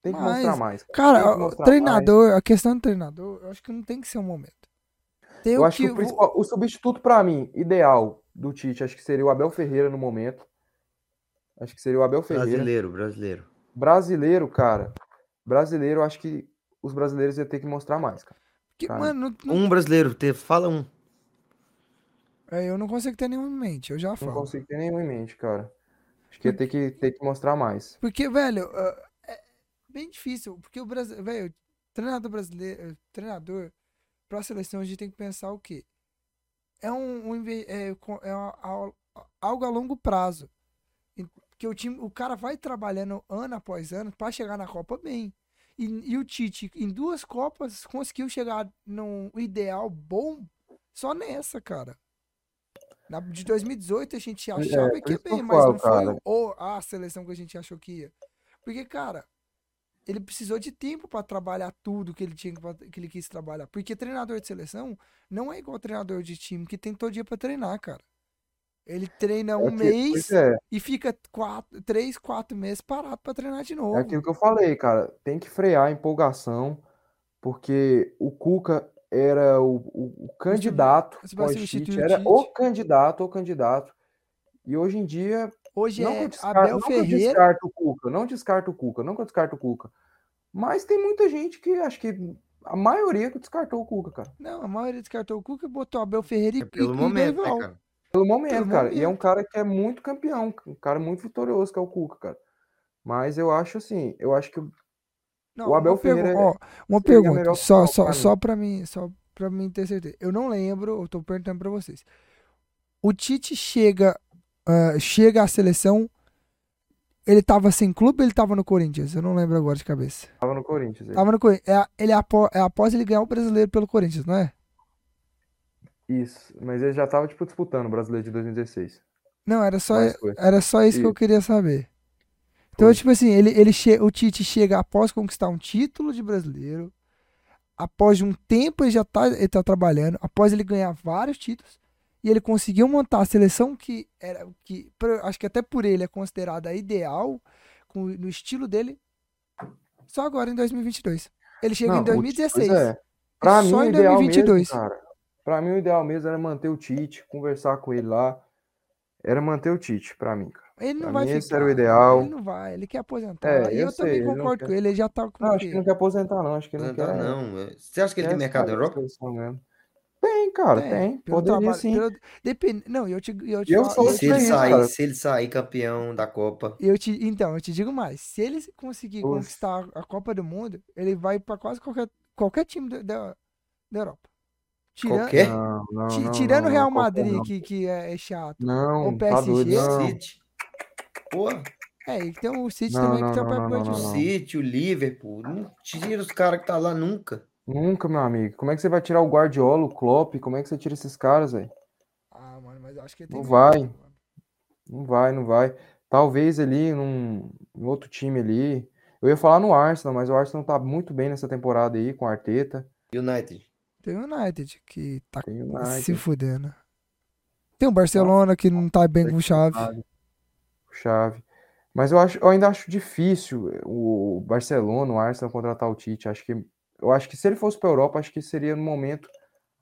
tem que mostrar Mas, mais. Cara, o mostrar treinador, a questão do treinador, eu acho que não tem que ser um momento. Tem Eu o acho que que o, o substituto para mim ideal do Tite, acho que seria o Abel Ferreira no momento. Acho que seria o Abel Ferreira. Brasileiro, brasileiro. Brasileiro, cara. Brasileiro, acho que os brasileiros iam ter que mostrar mais, cara. que, cara, mano, não- não- Um brasileiro, te- fala um. é, eu não consigo ter nenhum em mente, eu já Não falo. consigo ter nenhum em mente, cara. Acho que ia ter que, ter que mostrar mais. Porque, velho, ah, é bem difícil, porque o Brasil, velho, treinador brasileiro, treinador pra seleção a gente tem que pensar o quê? É um, um é, é uma- algo a longo prazo. E- Porque o time, o cara vai trabalhando ano após ano pra chegar na Copa bem. E, e o Tite, em duas Copas, conseguiu chegar num ideal bom só nessa, cara. Na, de 2018 a gente achava por que ia que bem, mas não foi cara. o, a seleção que a gente achou que ia. Porque, cara, ele precisou de tempo pra trabalhar tudo que ele tinha que ele quis trabalhar. Porque treinador de seleção não é igual treinador de time que tem todo dia pra treinar, cara. Ele treina um É que- mês é, e fica quatro, três, quatro meses parado pra treinar de novo. é aquilo que eu falei, cara. Tem que frear a empolgação, porque o Cuca era o, o- o candidato você o era o candidato, o candidato. E hoje em dia, Hoje não que eu é descarto, Abel não que eu Ferreira. descarto o Cuca, não descarto o Cuca, não descarto o Cuca. Mas tem muita gente que acho que a maioria que descartou o Cuca, cara. Não, a maioria descartou o Cuca e botou Abel Ferreira e, É pelo e, momento, e né, cara? Pelo momento, Pelo cara. E é um momento. cara que é muito campeão, um cara muito vitorioso, que é o Cuca, cara. Mas eu acho assim, eu acho que o- Não, O Abel uma pergu- Ferreira ó, uma pergunta, só, só, pra só pra mim, só pra mim ter certeza. Eu não lembro, eu tô perguntando pra vocês. O Tite chega, ah, chega à seleção, ele tava sem clube ele tava no Corinthians? Eu não lembro agora de cabeça. tava no Corinthians. aí. Tava no Corinthians. É, ele apó- é após ele ganhar o brasileiro pelo Corinthians, não é? Isso, mas ele já tava tipo disputando o Brasileiro de 2016. Não, era só, era só isso que eu queria saber. Então, tipo assim, ele, ele che o Tite chega após conquistar um título de brasileiro, após um tempo ele já tá, ele tá trabalhando, após ele ganhar vários títulos, e ele conseguiu montar a seleção que era que acho que até por ele é considerada ideal com, no estilo dele. Só agora em 2022. Ele chega Não, em o- 2016. pois é. Pra mim, Só em ideal 2022. mesmo, cara. Pra mim, o ideal mesmo era manter o Tite, conversar com ele lá. Era manter o Tite, pra mim, cara. Ele não Pra vai mim, ficar. esse era o ideal. Ele não vai, ele quer aposentar. É, e eu eu, sei, também ele não concordo quer. com ele, ele já tá com Não, acho que não quer aposentar, não. Acho que não Não, quer. tá, não. é. Você acha que ele quer tem mercado na Europa? Seleção mesmo. Tem, cara, tem. pelo Poderia trabalho- sim. pelo- depende, não, eu te, eu te Eu falo- se ele sair, cara. se ele sair campeão da Copa? Eu te, então, eu te digo mais. Se ele conseguir Oxe. conquistar a Copa do Mundo, ele vai pra quase qualquer, qualquer time da, da, da Europa. Tirando, Qualquer? Não, não, não, tirando não, o Real não, qualquer Madrid, não. que, que é, é chato. Não, o tá doido, PSG, não. City. Porra, É, e tem o City Não, também não, que tá não, pra não, pra- não, o. City, o Liverpool. Não tira os caras que tá lá nunca. Nunca, meu amigo. Como é que você vai tirar o Guardiola, o Klopp? Como é que você tira esses caras, velho? Ah, mano, mas eu acho que ele tem Não que- vai. Não vai, não vai. Talvez ali num, num outro time ali. Eu ia falar no Arsenal, mas o Arsenal tá muito bem nessa temporada aí com o Arteta. United. Tem o United que tá o se United, fudendo. Tem o Barcelona que não tá bem com chave. o Xavi. Mas eu acho, eu ainda acho difícil o Barcelona, o Arsenal contratar o Tite. Acho que eu acho que se ele fosse para Europa, acho que seria no momento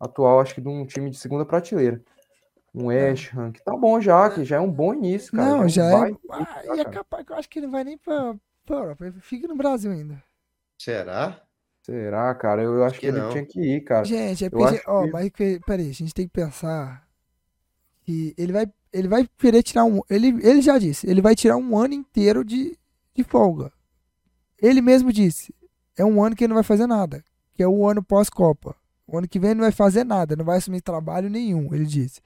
atual, acho que de um time de segunda prateleira. Um West Ham, que tá bom já, que já é um bom início, cara. Não, já é. baita Ah, início, e é capaz que eu acho que ele não vai nem pra, pra Europa. Ele fica no Brasil ainda. Será? Será, cara? Eu acho que, que ele não. tinha que ir, cara. Gente, é porque, acho ó, que- mas peraí, a gente tem que pensar que ele vai, ele vai querer tirar um, ele, ele já disse, ele vai tirar um ano inteiro de, de folga. Ele mesmo disse, é um ano que ele não vai fazer nada, que é o ano pós-Copa. O ano que vem ele não vai fazer nada, não vai assumir trabalho nenhum, ele disse.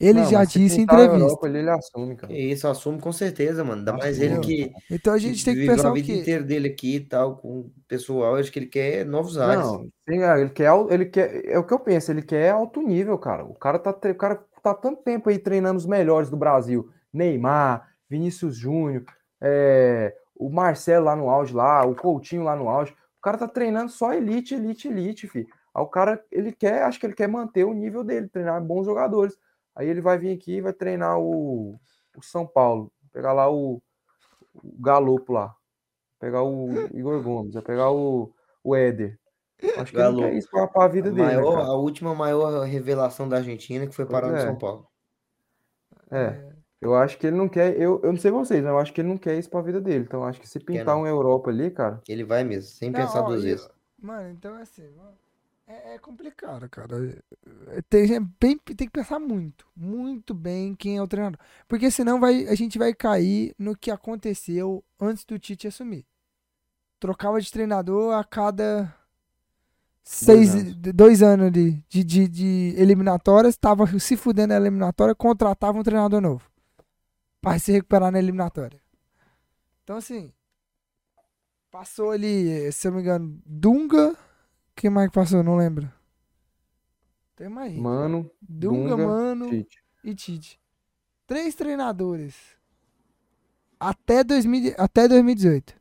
Ele Não, já disse em entrevista. Europa, ele, ele assume, cara. Que isso, assume com certeza, mano. Ainda mais ele que, Então a que gente tem que pensar a o vida quê? inteira dele aqui e tal, com o pessoal. Eu acho que ele quer novos ares. Não, sim, é, ele quer, ele quer, é o que eu penso, ele quer alto nível, cara. O cara tá, o cara tá tanto tempo aí treinando os melhores do Brasil. Neymar, Vinícius Júnior, é, o Marcelo lá no auge lá, o Coutinho lá no auge. O cara tá treinando só elite, elite, elite, fi. Aí o cara, ele quer, acho que ele quer manter o nível dele, treinar bons jogadores. Aí ele vai vir aqui e vai treinar o, o São Paulo, pegar lá o, o Galopo lá, pegar o Igor Gomes, vai pegar o, o Éder. Acho que ele não quer isso pra, pra vida A, dele, né, maior, a última maior revelação da Argentina que foi Pois parar no é. São Paulo. É, eu acho que ele não quer, eu, eu não sei vocês, mas eu acho que ele não quer isso pra vida dele. Então eu acho que se pintar uma Europa ali, cara, Ele vai mesmo, sem Não, pensar ó, duas vezes. Mano, então é assim, mano, é, é complicado, cara. É, Tem, é bem, tem que pensar muito, muito bem quem é o treinador. Porque senão vai, a gente vai cair no que aconteceu antes do Tite assumir. Trocava de treinador a cada seis, anos. dois anos de, de, de, de eliminatórias, tava se fudendo na eliminatória, contratava um treinador novo. Pra se recuperar na eliminatória. Então, assim, passou ali, se eu não me engano, Dunga. Quem mais que passou? Não lembro. Tem mais. Mano, Dunga, Dunga, Mano Tite. e Tite. Três treinadores. Até, 2000, até 2018.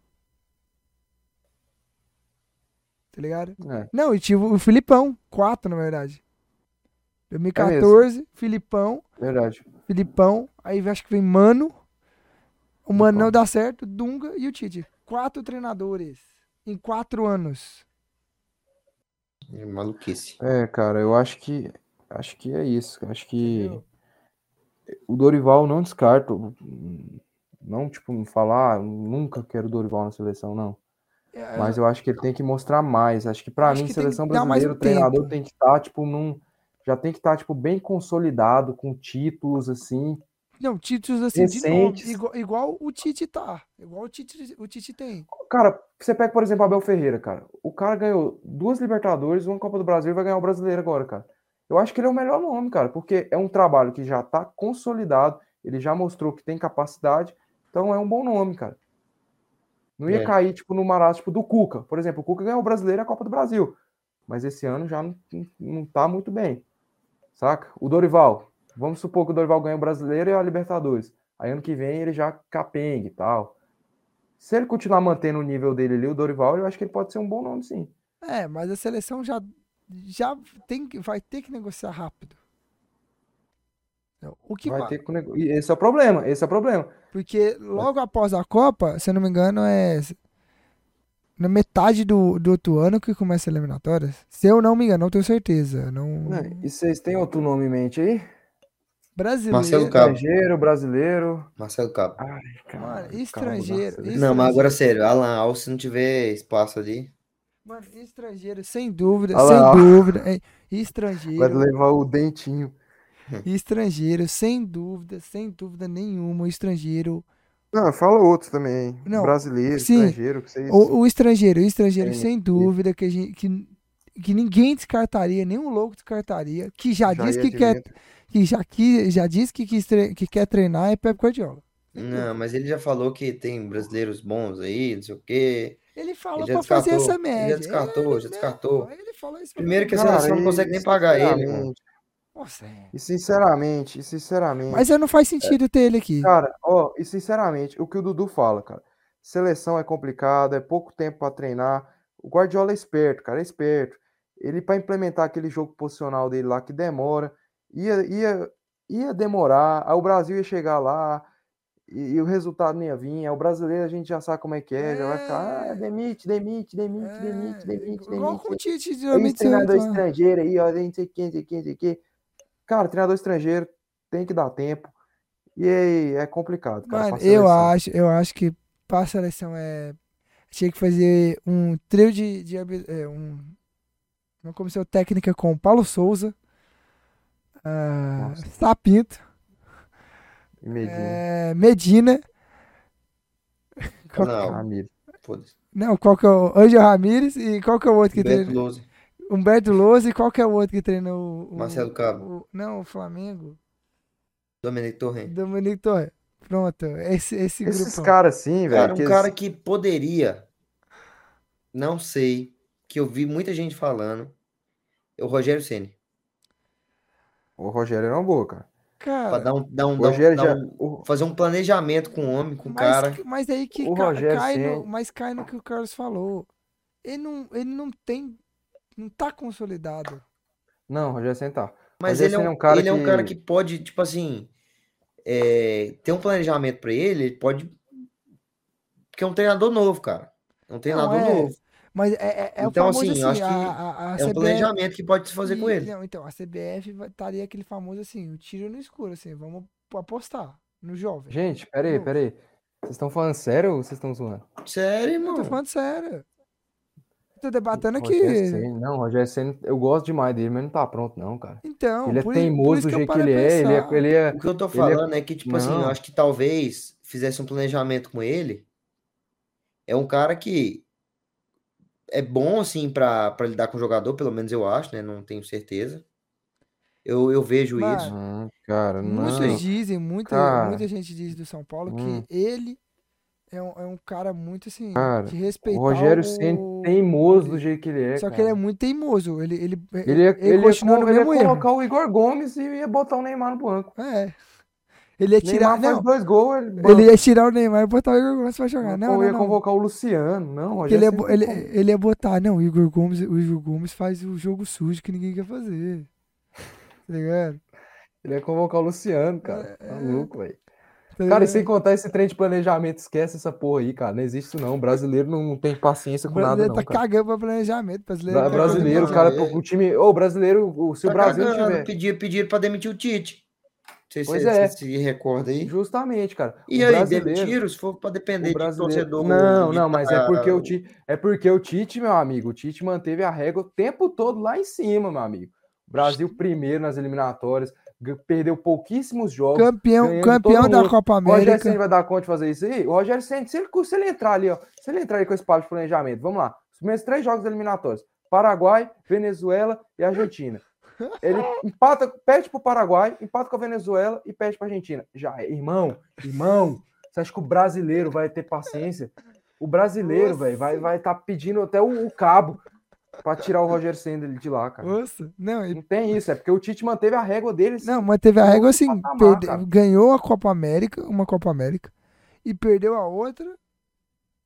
Tá ligado? É, Não, e tive o Filipão. Quatro, na verdade. 2014, Filipão. verdade. Filipão. Aí acho que vem Mano. O Mano não dá certo. Dunga e o Tite. Quatro treinadores. Em quatro anos. É maluquice. É, cara, eu acho que acho que é isso. Acho que Entendeu? o Dorival não descarto. Não, tipo, não falar, ah, nunca quero o Dorival na seleção, não. É, Mas eu acho que ele tem que mostrar mais. Acho que pra Acho mim, seleção brasileira, o treinador tem que estar, tipo, num. Já tem que estar, tipo, bem consolidado, com títulos, assim. Não, títulos assim de nome. Recentes. Igual, igual o Tite tá. Igual o Tite, o Tite tem. Cara, você pega, por exemplo, Abel Ferreira, cara. O cara ganhou duas Libertadores, uma Copa do Brasil e vai ganhar o Brasileiro agora, cara. Eu acho que ele é o melhor nome, cara, porque é um trabalho que já tá consolidado, ele já mostrou que tem capacidade, então é um bom nome, cara. Não ia É. cair, tipo, no marasmo tipo, do Cuca. Por exemplo, o Cuca ganhou o Brasileiro e a Copa do Brasil. Mas esse ano já não, não tá muito bem. Saca? O Dorival. Vamos supor que o Dorival ganha o Brasileiro e a Libertadores. Aí ano que vem ele já capengue e tal. Se ele continuar mantendo o nível dele ali, o Dorival, eu acho que ele pode ser um bom nome, sim. É, mas a seleção já, já tem, que- vai ter que negociar rápido. O que Vai ter que nego- Esse é o problema, esse é o problema. Porque logo após a Copa, se eu não me engano, é na metade do, do outro ano que começa a eliminatórias. Se eu não me engano, não tenho certeza. Não... Né, E vocês têm outro nome em mente aí? Brasileiro. Marcelo Cabo. Estrangeiro, brasileiro. Marcelo Cabo. Ai, cara, estrangeiro, isso- Não, mas agora sério, Alan Alves, se não tiver espaço ali. Mano, estrangeiro, sem dúvida, Olha sem dúvida. é, Vai estrangeiro, levar o dentinho. estrangeiro, sem dúvida, sem dúvida nenhuma. Estrangeiro. Não, fala outros também. Não, Brasileiro, sim. estrangeiro, que vocês. O, o estrangeiro, o estrangeiro, Tem, sem dúvida, que, a gente, que, que ninguém descartaria, nenhum louco descartaria, que já, já disse ia que quer, que já, que já disse que, tre- que quer treinar é Pep Guardiola. Não, mas ele já falou que tem brasileiros bons aí, não sei o quê. Ele fala Ele já pra fazer descartou, essa ele já média. descartou, já Ele- descartou. Ele falou isso pra Primeiro que a seleção não consegue nem pagar ele, mano. Nossa, é. E sinceramente, e sinceramente. Mas não faz sentido ter ele aqui. Cara, ó, e sinceramente, o que o Dudu fala, cara. Seleção é complicado, é pouco tempo pra treinar. O Guardiola é esperto, cara, é esperto. Ele para implementar aquele jogo posicional dele lá que demora, ia, ia, ia demorar. Aí o Brasil ia chegar lá e, e o resultado nem ia vir. Aí o brasileiro a gente já sabe como é que é, já vai ficar, É. ah, demite, demite, demite, É, demite, demite, igual com o demite. Tite, geralmente treinador você- estrangeiro aí, ó, não sei o que, não sei o que, não sei o que. Cara, treinador estrangeiro tem que dar tempo. E aí é complicado, cara. Mano, eu acho, eu acho que pra seleção é. Tinha que fazer um trio de. de é, um, uma comissão técnica com Paulo Souza, Nossa. Sapinto, Medina. é, Medina. Qual- Não, Ramiro. foda-se. não, qual que é o. Angel Ramírez e qual que é o outro que Beto? Lousa. Humberto Lousa e qual que é o outro que treina o. o- Marcelo Cabo. o- não, o Flamengo. Dominic Torrent. Dominique Torre. Pronto, esse, esse Esses grupo. caras assim, Cara, velho. um que cara que poderia, não sei, que eu vi muita gente falando, é o Rogério Ceni. O Rogério é uma boa, cara. Pra Cara, dar um, dar um, O dar um- Rogério dar já. um- o- fazer um planejamento com o homem, com o cara. mas aí que O ca- Rogério cai no, Ceni- mas cai no que o Carlos falou. Ele não, ele não tem, não tá consolidado. Não, Rogério Sentar. Mas Rogério ele é, um, é um cara ele é um que- cara que pode, tipo assim, é, ter um planejamento pra ele, ele pode. Porque é um treinador novo, cara. É um treinador é. novo. Mas é, é, é Então, o famoso assim, assim, eu acho a, que a, a É um CBF planejamento que pode se fazer com e- ele. Não, então, a CBF estaria aquele famoso assim, o tiro no escuro, assim, vamos apostar no jovem. Gente, pera aí, Novo. pera aí. Vocês estão falando sério ou vocês estão zoando? Sério, Eu tô irmão. falando sério. Eu tô debatendo aqui. Não, o Rogério Senna, eu gosto demais dele, mas não tá pronto, não, cara. Então, ele é teimoso do jeito que ele é, ele é, ele é. O que eu tô é- falando é que, tipo assim, eu Não. acho que talvez fizesse um planejamento com ele. É um cara que é bom, assim, pra, pra lidar com o jogador, pelo menos eu acho, né? Não tenho certeza. Eu, eu vejo Mano, isso. Hum, cara, não. Muitos dizem, muita, Cara. muita gente diz do São Paulo Hum. que ele é um, é um cara muito assim, Cara, de O respeitar Rogério o... Ceni teimoso do jeito que ele é. Só que cara. ele é muito teimoso. Ele, ele, Ele ia, ele ia continua co- no ele ia mesmo erro. colocar o Igor Gomes e ia botar o Neymar no banco. É. Ele ia tirar. Neymar Não, dois gols, ele, ele ia tirar o Neymar e botar o Igor Gomes pra jogar. Não, Ou não, ia não. convocar o Luciano. Não, Rogério ele, ia, ele, ele ia botar, não, o Igor Gomes, o Igor Gomes faz o jogo sujo que ninguém quer fazer. Tá ligado? Ele ia convocar o Luciano, cara. É, Tá é. louco, velho. Tá Cara, e sem contar esse trem de planejamento, esquece essa porra aí, cara. Não existe isso não. O brasileiro não, não tem paciência O com nada, brasileiro não, tá cara. cagando pra planejamento. Brasileiro, Bra- tá Brasileiro, o cara, o time. Ô, brasileiro, o- se o Tá Brasil não cagando, tiver. Pedir, pedir pra demitir o Tite. Você Pois se, é. se recorda aí? Justamente, cara. E o aí, brasileiro, demitiram? Se for pra depender o de brasileiro. torcedor. Não, não, mas é porque o Tite. É porque o Tite, meu amigo, o Tite manteve a régua o tempo todo lá em cima, meu amigo. Brasil primeiro nas eliminatórias, perdeu pouquíssimos jogos. Campeão, campeão da mundo. Copa O Rogério América. Ceni vai dar conta de fazer isso aí? O Rogério Ceni, se ele, se ele entrar ali, ó, se ele entrar aí com esse papo de planejamento, vamos lá. Os primeiros três jogos eliminatórios: Paraguai, Venezuela e Argentina. Ele empata, perde pro Paraguai, empata com a Venezuela e perde pra Argentina. Já, é, irmão, irmão, você acha que o brasileiro vai ter paciência? O brasileiro, velho, vai vai estar pedindo até o, o cabo pra tirar o Ceni dele de lá, cara. Nossa, não, Não tem isso, é porque o Tite manteve a régua dele. assim, não, mas teve a régua assim, patamar, perde- ganhou a Copa América, uma Copa América, e perdeu a outra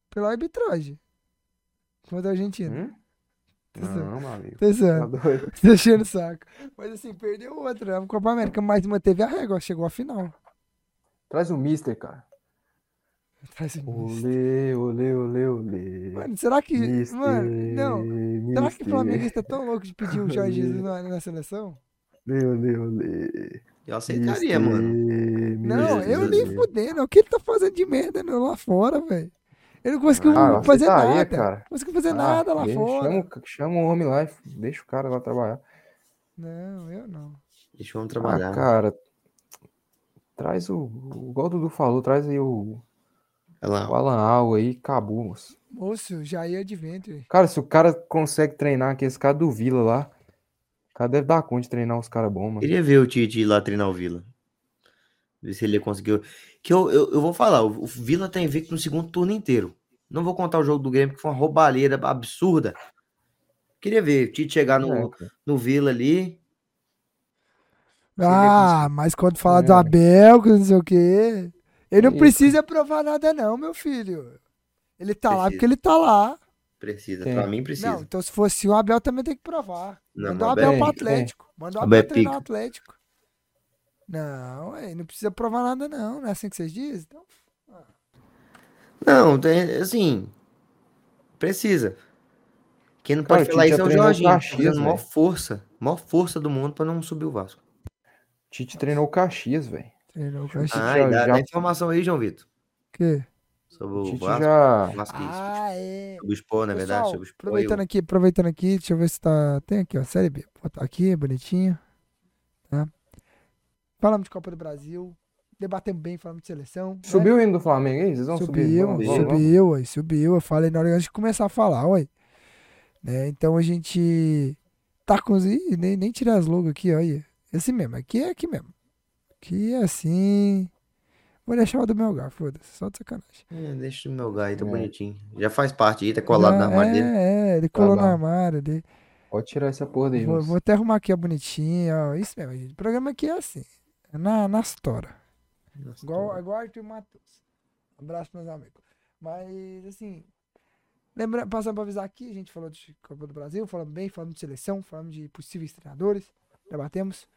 pela arbitragem contra a Argentina. Hum? Zoando. Não, meu amigo. Tá zoando. doido. Tô enchendo o saco. Mas assim, perdeu outra. A Copa América, mas manteve a régua, chegou à final. Traz o Mister, cara. Traz o Olê, olê, olê, olê. Mano, será que. Mister, Mano, não. Será que o mister. Flamenguista é tão louco de pedir o Jorge Jesus na, na seleção? Olê, olê, olê. Eu aceitaria, mano. Mister, Não, mister. eu nem fudendo. O que ele tá fazendo de merda lá fora, velho? Ele não conseguiu Ah, fazer nada. cara. Não conseguiu fazer Ah, nada lá fora. Chama, o- chama o homem lá e deixa o cara lá trabalhar. Não, eu não. Deixa eu Ah, trabalhar. cara. Traz o. o- Igual o Dudu falou, traz aí o, Olha lá. o Alan Al aí, acabou, moço. Moço, Jair Adventure. Cara, se o cara consegue treinar aqui, esse cara do Vila lá, o cara deve dar conta de treinar uns caras bons, mano. Queria ver o Tite ir lá treinar o Vila. Ver se ele conseguiu. Que eu, eu, eu vou falar, o, Vila tá invicto no segundo turno inteiro. Não vou contar o jogo do Grêmio, que foi uma roubalheira absurda. Queria ver o Tite chegar no, É, no Vila ali. Ah, mas quando fala do É. Abel, que não sei o quê. Ele não precisa provar nada, não, meu filho. Ele tá lá Precisa. porque ele tá lá. Precisa, Tem. pra mim precisa. Não, então se fosse o Abel também tem que provar. Não, Manda o Abel Abel pro tem, tem. Atlético. Manda o Abel Abel é treinar o. Atlético. Não, ué, não precisa provar nada, não. Não é assim que vocês dizem? Então, Não, tem, assim. Precisa. Quem não pode falar isso é o treinou o Jorginho. Tá fazendo maior força. Maior força do mundo pra não subir o Vasco. Tite treinou o Caxias, velho. Treinou o Caxias. Ah, dá, já- dá informação aí, João Vitor. quê? Sobre O Tite Vasco. já. Vasco. Ah, é. Sobre o Sport, na verdade. Pessoal, Sobre o Sport. aproveitando eu- aqui, aproveitando aqui, deixa eu ver se tá. Tem aqui, ó, Série B. Vou botar aqui, bonitinho. Tá? Falamos de Copa do Brasil. Debatemos bem, falamos de seleção. né? Subiu o hino do Flamengo aí? Vocês vão subir? Subiu, Vamos, subiu. vamos, vamos. subiu, ué, subiu. Eu falei na hora antes de começar a falar, ué. Né? Então a gente tá com os. Ih, nem, nem tirar as logos aqui, olha. Esse mesmo, aqui é aqui mesmo. Aqui é assim. Vou deixar o do meu lugar, foda-se, só de sacanagem. É, deixa o meu lugar aí, tá É. bonitinho. Já faz parte aí, tá colado na Já- armário é, dele. É, ele colou Tá no armário dele. Pode tirar essa porra daí, Vou, vou até arrumar aqui a bonitinha, ó. Isso mesmo, gente. O programa aqui é assim. É na, na história. Igual, igual Arthur e Matheus. Um abraço, meus amigos. Mas, assim. Lembra, passando pra avisar aqui, a gente falou de Copa do Brasil, falamos bem, falamos de seleção, falamos de possíveis treinadores, debatemos.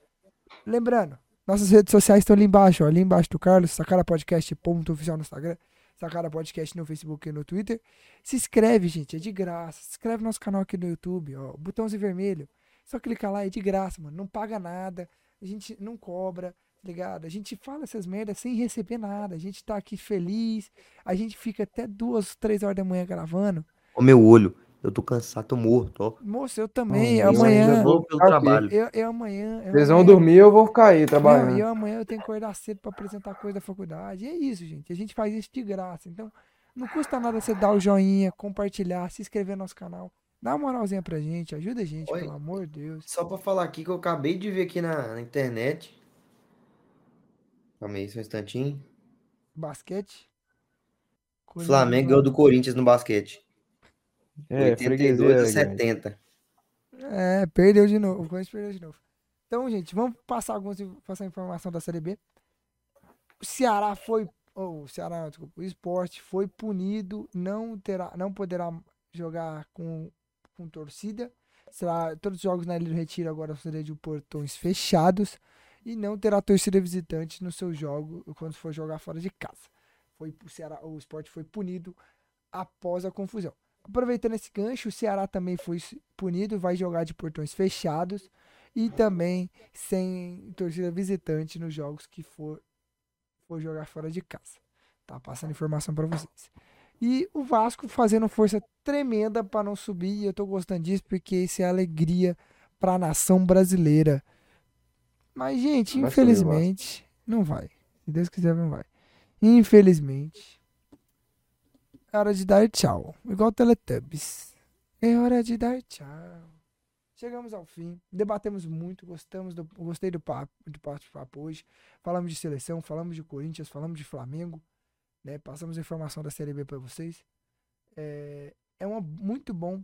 Lembrando, nossas redes sociais estão ali embaixo, ó, ali embaixo do Carlos, Sacara Podcast, ponto oficial no Instagram, Sacara Podcast no Facebook e no Twitter. Se inscreve, gente, é de graça. Se inscreve no nosso canal aqui no YouTube, ó, botãozinho vermelho. Só clicar lá, é de graça, mano. Não paga nada, a gente não cobra, tá ligado? A gente fala essas merdas sem receber nada. A gente tá aqui feliz, a gente fica até duas, três horas da manhã gravando. Ó, meu olho. Eu tô cansado, tô morto, ó. Moço, eu também. Hum, Eu amanhã. ainda vou pelo Ok. trabalho. Eu, eu amanhã. eu Vocês vão amanhã- dormir, eu vou ficar aí Não, trabalhando. e eu amanhã eu tenho que acordar cedo pra apresentar coisa da faculdade. E é isso, gente. A gente faz isso de graça. Então, não custa nada você dar o joinha, compartilhar, se inscrever no nosso canal. Dá uma moralzinha pra gente, ajuda a gente, Oi. pelo amor de Deus. Só pra falar aqui que eu acabei de ver aqui na, na internet. Calma aí, só um instantinho. Basquete. Corinthians, Flamengo ganhou do Corinthians no basquete. É, 82 freguesia. a grande. 70. É, perdeu de novo. O Corinthians perdeu de novo. Então, gente, vamos passar algumas passar informação da Série B. O Ceará foi. ou o Ceará, não, desculpa. O esporte foi punido, não, terá, não poderá jogar com, com torcida. Será, todos os jogos na Ilha do Retiro agora serão de portões fechados. E não terá torcida visitante no seu jogo quando for jogar fora de casa. Foi, o, Ceará, o esporte foi punido após a confusão. Aproveitando esse gancho, o Ceará também foi punido, vai jogar de portões fechados e também sem torcida visitante nos jogos que for, for jogar fora de casa. Tá passando informação para vocês. E o Vasco fazendo força tremenda para não subir, e eu tô gostando disso porque isso é alegria para a nação brasileira. Mas gente, Vai infelizmente, não vai. Se Deus quiser, não vai. Infelizmente, é hora de dar tchau. Igual Teletubbies. É hora de dar tchau. Chegamos ao fim. Debatemos muito. Gostamos do, gostei do papo, do papo hoje. Falamos de seleção, falamos de Corinthians, falamos de Flamengo. Né? Passamos informação da Série B para vocês. É, é uma, muito bom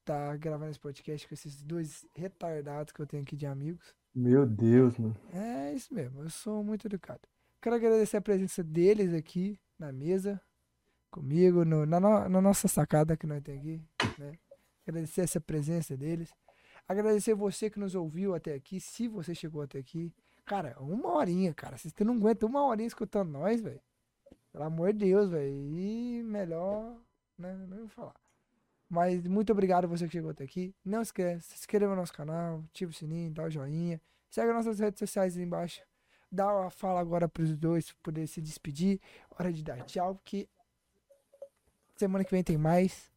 estar gravando esse podcast com esses dois retardados que eu tenho aqui de amigos. Meu Deus, mano. É isso mesmo, eu sou muito educado. Quero agradecer a presença deles aqui na mesa, comigo, no- na, no- na nossa sacada que nós temos aqui. Né? agradecer essa presença deles. Agradecer você que nos ouviu até aqui, se você chegou até aqui. Cara, uma horinha, cara. Vocês não aguentam uma horinha escutando nós, velho. Pelo amor de Deus, velho. E melhor, né? Não vou falar. Mas muito obrigado você que chegou até aqui. Não esquece, se inscreva no nosso canal, ativa o sininho, dá o joinha. Segue nossas redes sociais aí embaixo. Dá uma fala agora pros dois poder se despedir. Hora de dar tchau, porque semana que vem tem mais.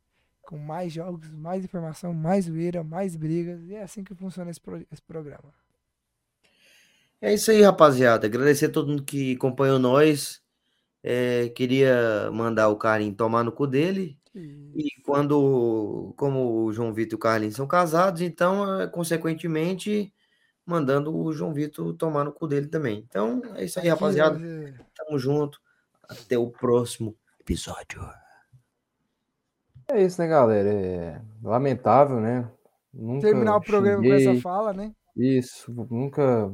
Com mais jogos, mais informação, mais zoeira, mais brigas. E é assim que funciona esse, pro- esse programa. É isso aí, rapaziada. Agradecer a todo mundo que acompanhou nós. É, queria mandar o Carlinhos tomar no cu dele. E quando, como o João Vitor e o Carlinhos são casados, então, é, consequentemente, mandando o João Vitor tomar no cu dele também. Então, é isso aí, rapaziada. Tamo junto. Até o próximo episódio. É isso, né, galera? É lamentável, né? Nunca terminar o programa com xinguei, essa fala, né? Isso, nunca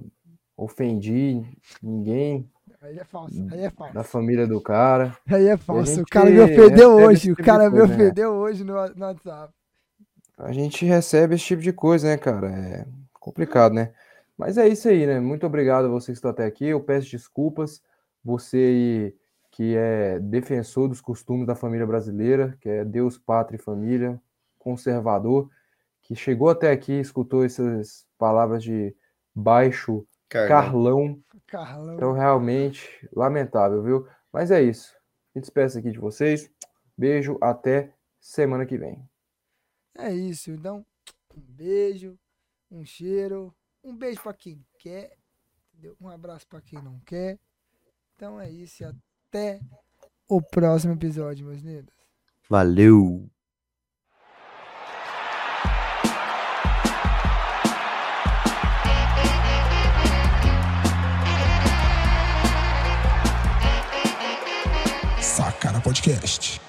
ofendi ninguém Aí é falso, aí é falso. da família do cara. Aí é falso. O cara me ofendeu hoje. O tipo cara me coisa, né? ofendeu hoje no, no WhatsApp. A gente recebe esse tipo de coisa, né, cara? É complicado, né? Mas é isso aí, né? Muito obrigado a você que está até aqui. Eu peço desculpas. Você aí que é defensor dos costumes da família brasileira, que é Deus, pátria e família, conservador, que chegou até aqui, escutou essas palavras de baixo Carlão. Carlão. Então, realmente, lamentável, viu? Mas é isso. Me despeço aqui de vocês. Beijo, até semana que vem. É isso. Então, um beijo, um cheiro, um beijo pra quem quer, entendeu? Um abraço pra quem não quer. Então é isso. Até o próximo episódio, meus lindos. Valeu! Sacana Podcast.